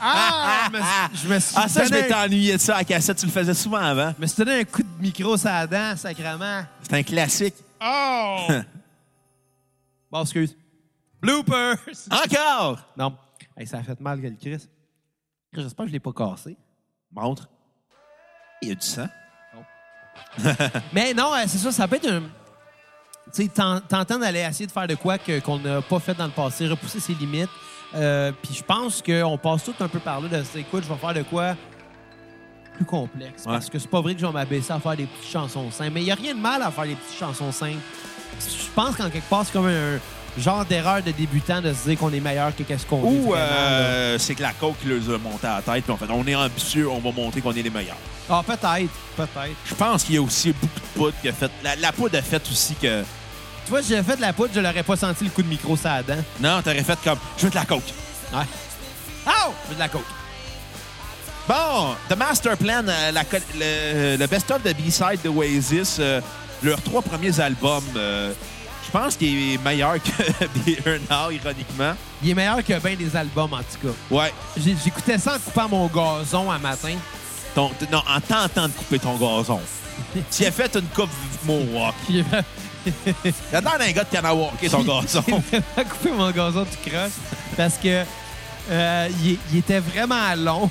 ah! Je me, suis- je me suis Ah, ça, je m'étais un- ennuyé de ça à cassette. Tu le faisais souvent avant. je me suis donné un coup de micro sur la dent, sacrément. C'est un classique. Oh! bon, excuse. Bloopers! Encore! Non. Hey, ça a fait mal que le Chris. J'espère que je l'ai pas cassé. Montre. Il y a du sang. Mais non, euh, c'est ça, ça peut être un. Tu sais, t'en- t'entends d'aller essayer de faire de quoi qu'on n'a pas fait dans le passé, repousser ses limites. Euh, Puis je pense qu'on passe tout un peu par là de se dire, écoute, je vais faire de quoi plus complexe. Ouais. Parce que c'est pas vrai que je vais m'abaisser à faire des petites chansons simples. Mais il n'y a rien de mal à faire des petites chansons simples. Je pense qu'en quelque part, c'est comme un genre d'erreur de débutant de se dire qu'on est meilleur que qu'est-ce qu'on Ou euh, c'est que la coke qui les a montés à la tête. Puis en fait, on est ambitieux, on va montrer qu'on est les meilleurs. Ah, peut-être, peut-être. Je pense qu'il y a aussi beaucoup de poudre qui a fait. La, la poudre a fait aussi que. Tu vois, si j'avais fait de la poudre, je l'aurais pas senti le coup de micro sur la dent. Non, t'aurais fait comme. Je veux de la coke. Ouais. Oh! Je veux de la coke. Bon, The Master Plan, euh, la le, le best-of de B-side de Oasis, euh, leurs trois premiers albums, euh, je pense qu'il est meilleur que Be Now, ironiquement. Il est meilleur que bien des albums, en tout cas. Ouais. J'écoutais ça en coupant mon gazon un matin. Ton- non, en tentant de couper ton gazon. tu as fait une coupe Mohawk. Il a l'air d'un gars de Kanawake, ton gazon. j'ai vraiment coupé mon gazon tout croche parce que euh, il était vraiment long.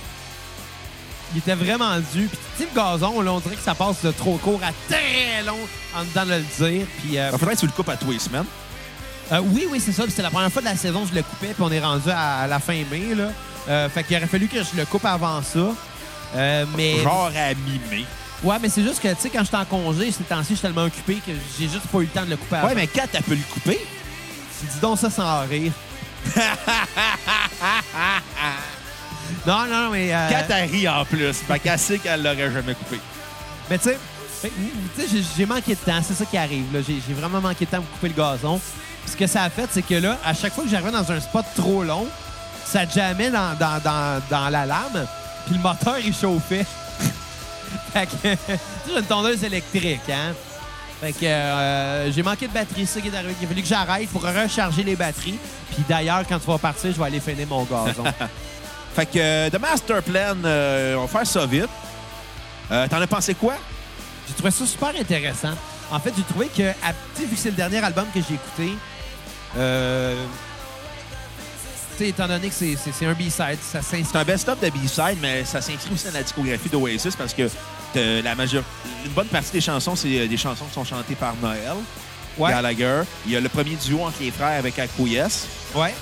Il était vraiment dû. Puis, tu sais, le gazon, là, on dirait que ça passe de trop court à très long en dedans de le dire. Puis, euh, Il faudrait que tu le coupes à tous les semaines. Euh, oui, oui, c'est ça. Puis C'était la première fois de la saison que je le coupais, puis on est rendu à, à la fin mai. Là. Euh, fait qu'il aurait fallu que je le coupe avant ça. Euh, mais Genre à mi-mai. ouais, mais c'est juste que tu sais quand j'étais en congé, ces temps-ci, je suis tellement occupé que j'ai juste pas eu le temps de le couper avant. Ouais, mais quand t'as pu le couper, dis donc ça sans rire. non, non, mais euh, ri en plus, fait qu'elle sait qu'elle l'aurait jamais coupé. mais tu sais, j'ai- manqué de temps, c'est ça qui arrive. J'ai vraiment manqué de temps pour couper le gazon. Puis ce que ça a fait, c'est que là, à chaque fois que j'arrivais dans un spot trop long, ça jammait dans, dans, dans, dans la lame, puis le moteur, il chauffait. fait que, tu sais, j'ai une tondeuse électrique, hein. Fait que euh, j'ai manqué de batterie, c'est ça qui est arrivé. Il a fallu que j'arrête pour recharger les batteries. Puis d'ailleurs, quand tu vas partir, je vais aller finir mon gazon. Fait que euh, The Master Plan, euh, on va faire ça vite. Euh, T'en as pensé quoi? J'ai trouvé ça super intéressant. En fait, j'ai trouvé que, à- vu que c'est le dernier album que j'ai écouté, euh, étant donné que c'est- un B-side, ça s'inscrit. C'est un best-of de B-side, mais ça s'inscrit aussi dans la discographie d'Oasis parce que euh, la majeure, une bonne partie des chansons, c'est euh, des chansons qui sont chantées par Noël Ouais. Gallagher. Il y a le premier duo entre les frères avec Acquiesce. Ouais.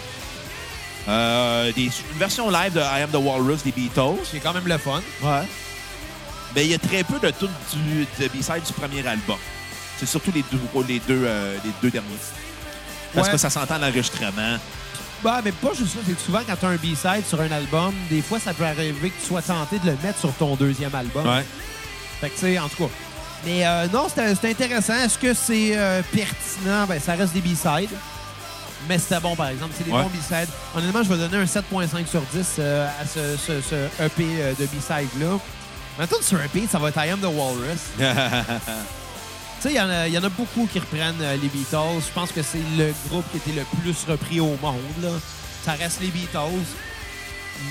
Euh, des, une version live de I Am the Walrus des Beatles. C'est quand même le fun. Ouais. Mais il y a très peu de tout du de B-side du premier album. C'est surtout les deux, les deux, euh, les deux derniers. Parce Ouais. que ça s'entend l'enregistrement. Bah, mais pas juste ça. C'est souvent, quand tu as un B-side sur un album, des fois, ça peut arriver que tu sois tenté de le mettre sur ton deuxième album. Ouais. Fait que, tu sais, en tout cas. Mais euh, non, c'était intéressant. Est-ce que c'est euh, pertinent? Ben, ça reste des B-sides. Mais c'était bon, par exemple. C'est des Ouais. bons B-sides. Honnêtement, je vais donner un 7.5 sur 10 euh, à ce, ce- ce EP euh, de B-side-là. Maintenant, sur EP, ça va être I Am the Walrus. Tu sais, il y, en a- il y en a beaucoup qui reprennent euh, les Beatles. Je pense que c'est le groupe qui était le plus repris au monde. Là. Ça reste les Beatles.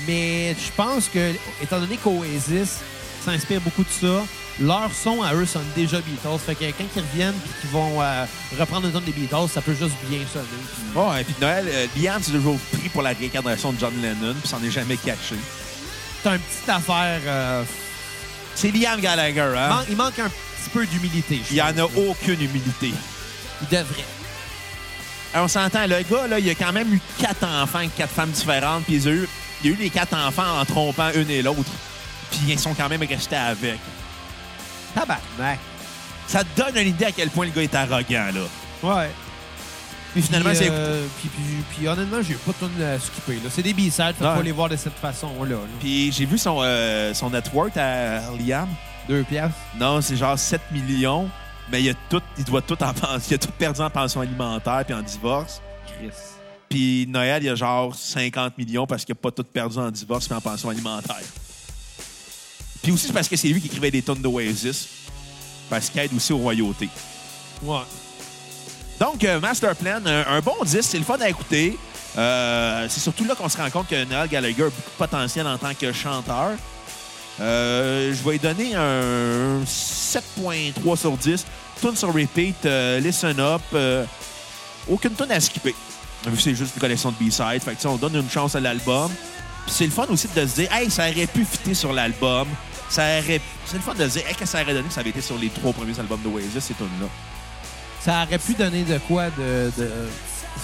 Mais je pense que, étant donné qu'Oasis s'inspire beaucoup de ça, leurs sons à eux sonnent déjà Beatles. Fait que quand ils reviennent et qu'ils vont euh, reprendre le ton des Beatles, ça peut juste bien sonner. Puis Bon, et puis Noël, euh, Liam s'est toujours pris pour la réincarnation de John Lennon, puis s'en est jamais caché. C'est une petite affaire. euh, C'est Liam Gallagher, il hein? man- il manque un petit peu d'humilité. je Il n'y en a aucune humilité. Il devrait. Alors, on s'entend, le gars, là, il a quand même eu quatre enfants avec quatre femmes différentes, puis il a eu les quatre enfants en trompant une et l'autre, puis ils sont quand même restés avec. Tabarnak. Ça te donne une idée à quel point le gars est arrogant, là. Ouais. Puis finalement, puis, c'est... euh, puis, puis, puis honnêtement, j'ai pas tonne à skipper. là. C'est des B-sides, Ouais. faut les voir de cette façon-là. là. Puis j'ai vu son, euh, son network à Liam. Deux piastres. Non, c'est genre 7 millions, mais il, a tout, il doit tout en pension. Il a tout perdu en pension alimentaire puis en divorce. Chris. Puis Noël, il a genre 50 millions parce qu'il a pas tout perdu en divorce puis en pension alimentaire. Puis aussi, c'est parce que c'est lui qui écrivait des tonnes d'Oasis. Parce qu'il aide aussi aux royautés. Ouais. Donc, euh, Master Plan, un, un bon disque, c'est le fun à écouter. Euh, c'est surtout là qu'on se rend compte que Noel Gallagher a beaucoup de potentiel en tant que chanteur. Euh, je vais lui donner un 7.3 sur 10. Tune sur repeat, euh, listen up. aucune tune à skipper. Vu que c'est juste une collection de B-sides. Fait que, tu sais, on donne une chance à l'album. Puis c'est le fun aussi de se dire, hey, ça aurait pu fitter sur l'album. Ça aurait... C'est le fun de dire, hey, qu'est-ce que ça aurait donné que ça avait été sur les trois premiers albums de Oasis, ces tunes-là? Ça aurait pu donner de quoi de, de-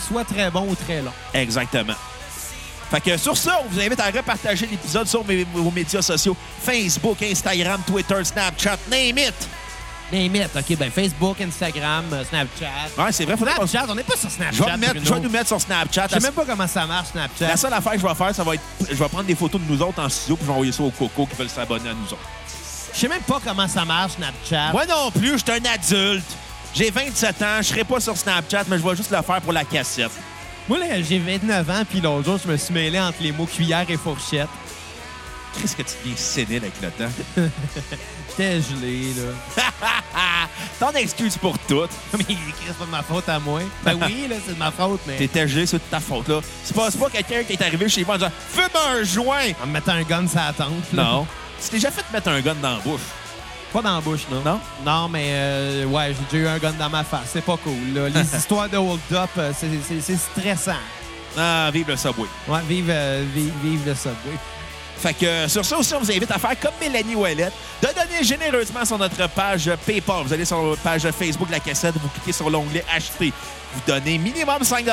soit très bon ou très long. Exactement. Fait que sur ça, on vous invite à repartager l'épisode sur mes- vos médias sociaux Facebook, Instagram, Twitter, Snapchat, name it. Name it. OK, ben Facebook, Instagram, euh, Snapchat. Ouais, c'est vrai. faudrait qu'on- Snapchat, on n'est pas sur Snapchat. Vais, mettre- je vais nous mettre sur Snapchat. Je sais même pas comment ça marche, Snapchat. La seule affaire que je vais faire, ça va être. Je vais prendre des photos de nous autres en studio puis je vais envoyer ça aux cocos qui veulent s'abonner à nous autres. Je sais même pas comment ça marche, Snapchat. Moi non plus, je suis un adulte. J'ai 27 ans, je serai pas sur Snapchat, mais je vais juste le faire pour la cassette. Moi, là, j'ai 29 ans, puis l'autre jour, je me suis mêlé entre les mots cuillère et fourchette. Qu'est-ce que tu deviens sénile avec le temps? J'étais gelé, là. Ton excuse pour tout. Mais c'est pas de ma faute à moi. Ben oui, là, c'est de ma faute, mais... T'étais gelé, c'est de ta faute, là. C'est pas, pas quelqu'un qui est arrivé chez moi en disant Fume un joint! En me mettant un gun sur la tente, là. Non. Tu t'es déjà fait mettre un gun dans la bouche? Pas dans la bouche, non. Non? Non, mais euh, ouais, j'ai déjà eu un gun dans ma face. C'est pas cool, là. Les histoires de hold-up, euh, c'est stressant. Ah, vive le Subway. Ouais, vive, euh, vive, vive le Subway. Fait que euh, sur ça aussi, on vous invite à faire comme Mélanie Ouellette, de donner généreusement sur notre page PayPal. Vous allez sur notre page Facebook La Cassette, vous cliquez sur l'onglet Acheter. Vous donnez minimum 5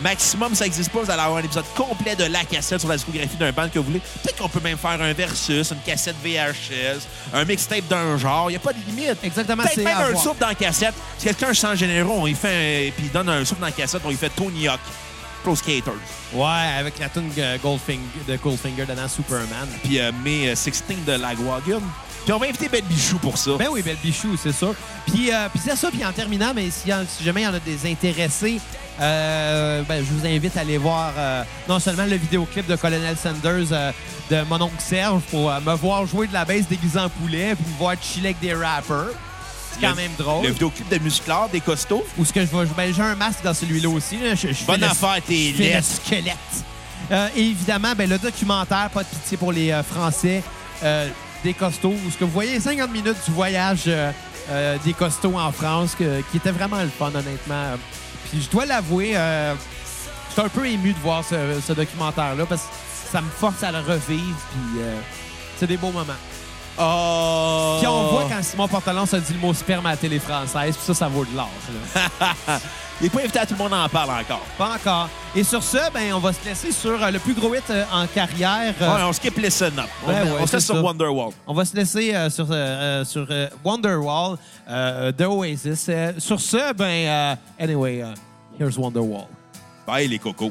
maximum, ça n'existe pas. Vous allez avoir un épisode complet de La Cassette sur la discographie d'un band que vous voulez. Peut-être qu'on peut même faire un versus, une cassette VHS, un mixtape d'un genre. Il n'y a pas de limite. Exactement, Peut-être même un soupe dans la cassette. Si quelqu'un se sent généreux, on y fait un- puis il donne un soupe dans la cassette, on y fait Tony Hawk, Pro Skaters. Ouais, avec la tune Goldfinger, de Goldfinger dedans Superman. Puis euh, May 16 de Lagwagon. Puis on va inviter Ben Bichou pour ça. Ben oui, Belle Bichou, c'est sûr. Puis, euh, puis c'est ça. Puis en terminant, mais si, si jamais il y en a des intéressés, euh, ben, je vous invite à aller voir euh, non seulement le vidéoclip de Colonel Sanders euh, de mon oncle Serge pour me voir jouer de la baisse déguisé en poulet puis me voir chiller avec des rappers. C'est quand même drôle. Le vidéoclip de Musclor, des costauds. Ou ce que je vais ben, j'ai un masque dans celui-là aussi. là. Je, je fais Bonne le- affaire, t'es je fais le squelette. Euh, et évidemment, ben, le documentaire, pas de pitié pour les euh, Français, euh, des costauds, où ce que vous voyez 50 minutes du voyage euh, euh, des costauds en France, que- qui était vraiment le fun, honnêtement. Puis je dois l'avouer, euh, je suis un peu ému de voir ce, ce documentaire-là parce que ça me force à le revivre. Puis euh, c'est des beaux moments. Oh! Puis on voit quand Simon Portalon se dit le mot sperme à la télé française, puis ça, ça vaut de l'or. Il n'est pas invité à tout le monde en parle encore. Pas encore. Et sur ce, ben, on va se laisser sur euh, le plus gros hit euh, en carrière. euh, Ouais, on skip Listen Up. On, Ben ouais, on se c'est laisse sur ça. Wonderwall. On va se laisser euh, sur, euh, euh, sur euh, Wonderwall euh, de Oasis. Euh, sur ce, ben, euh, anyway, euh, here's Wonderwall. Bye, les cocos.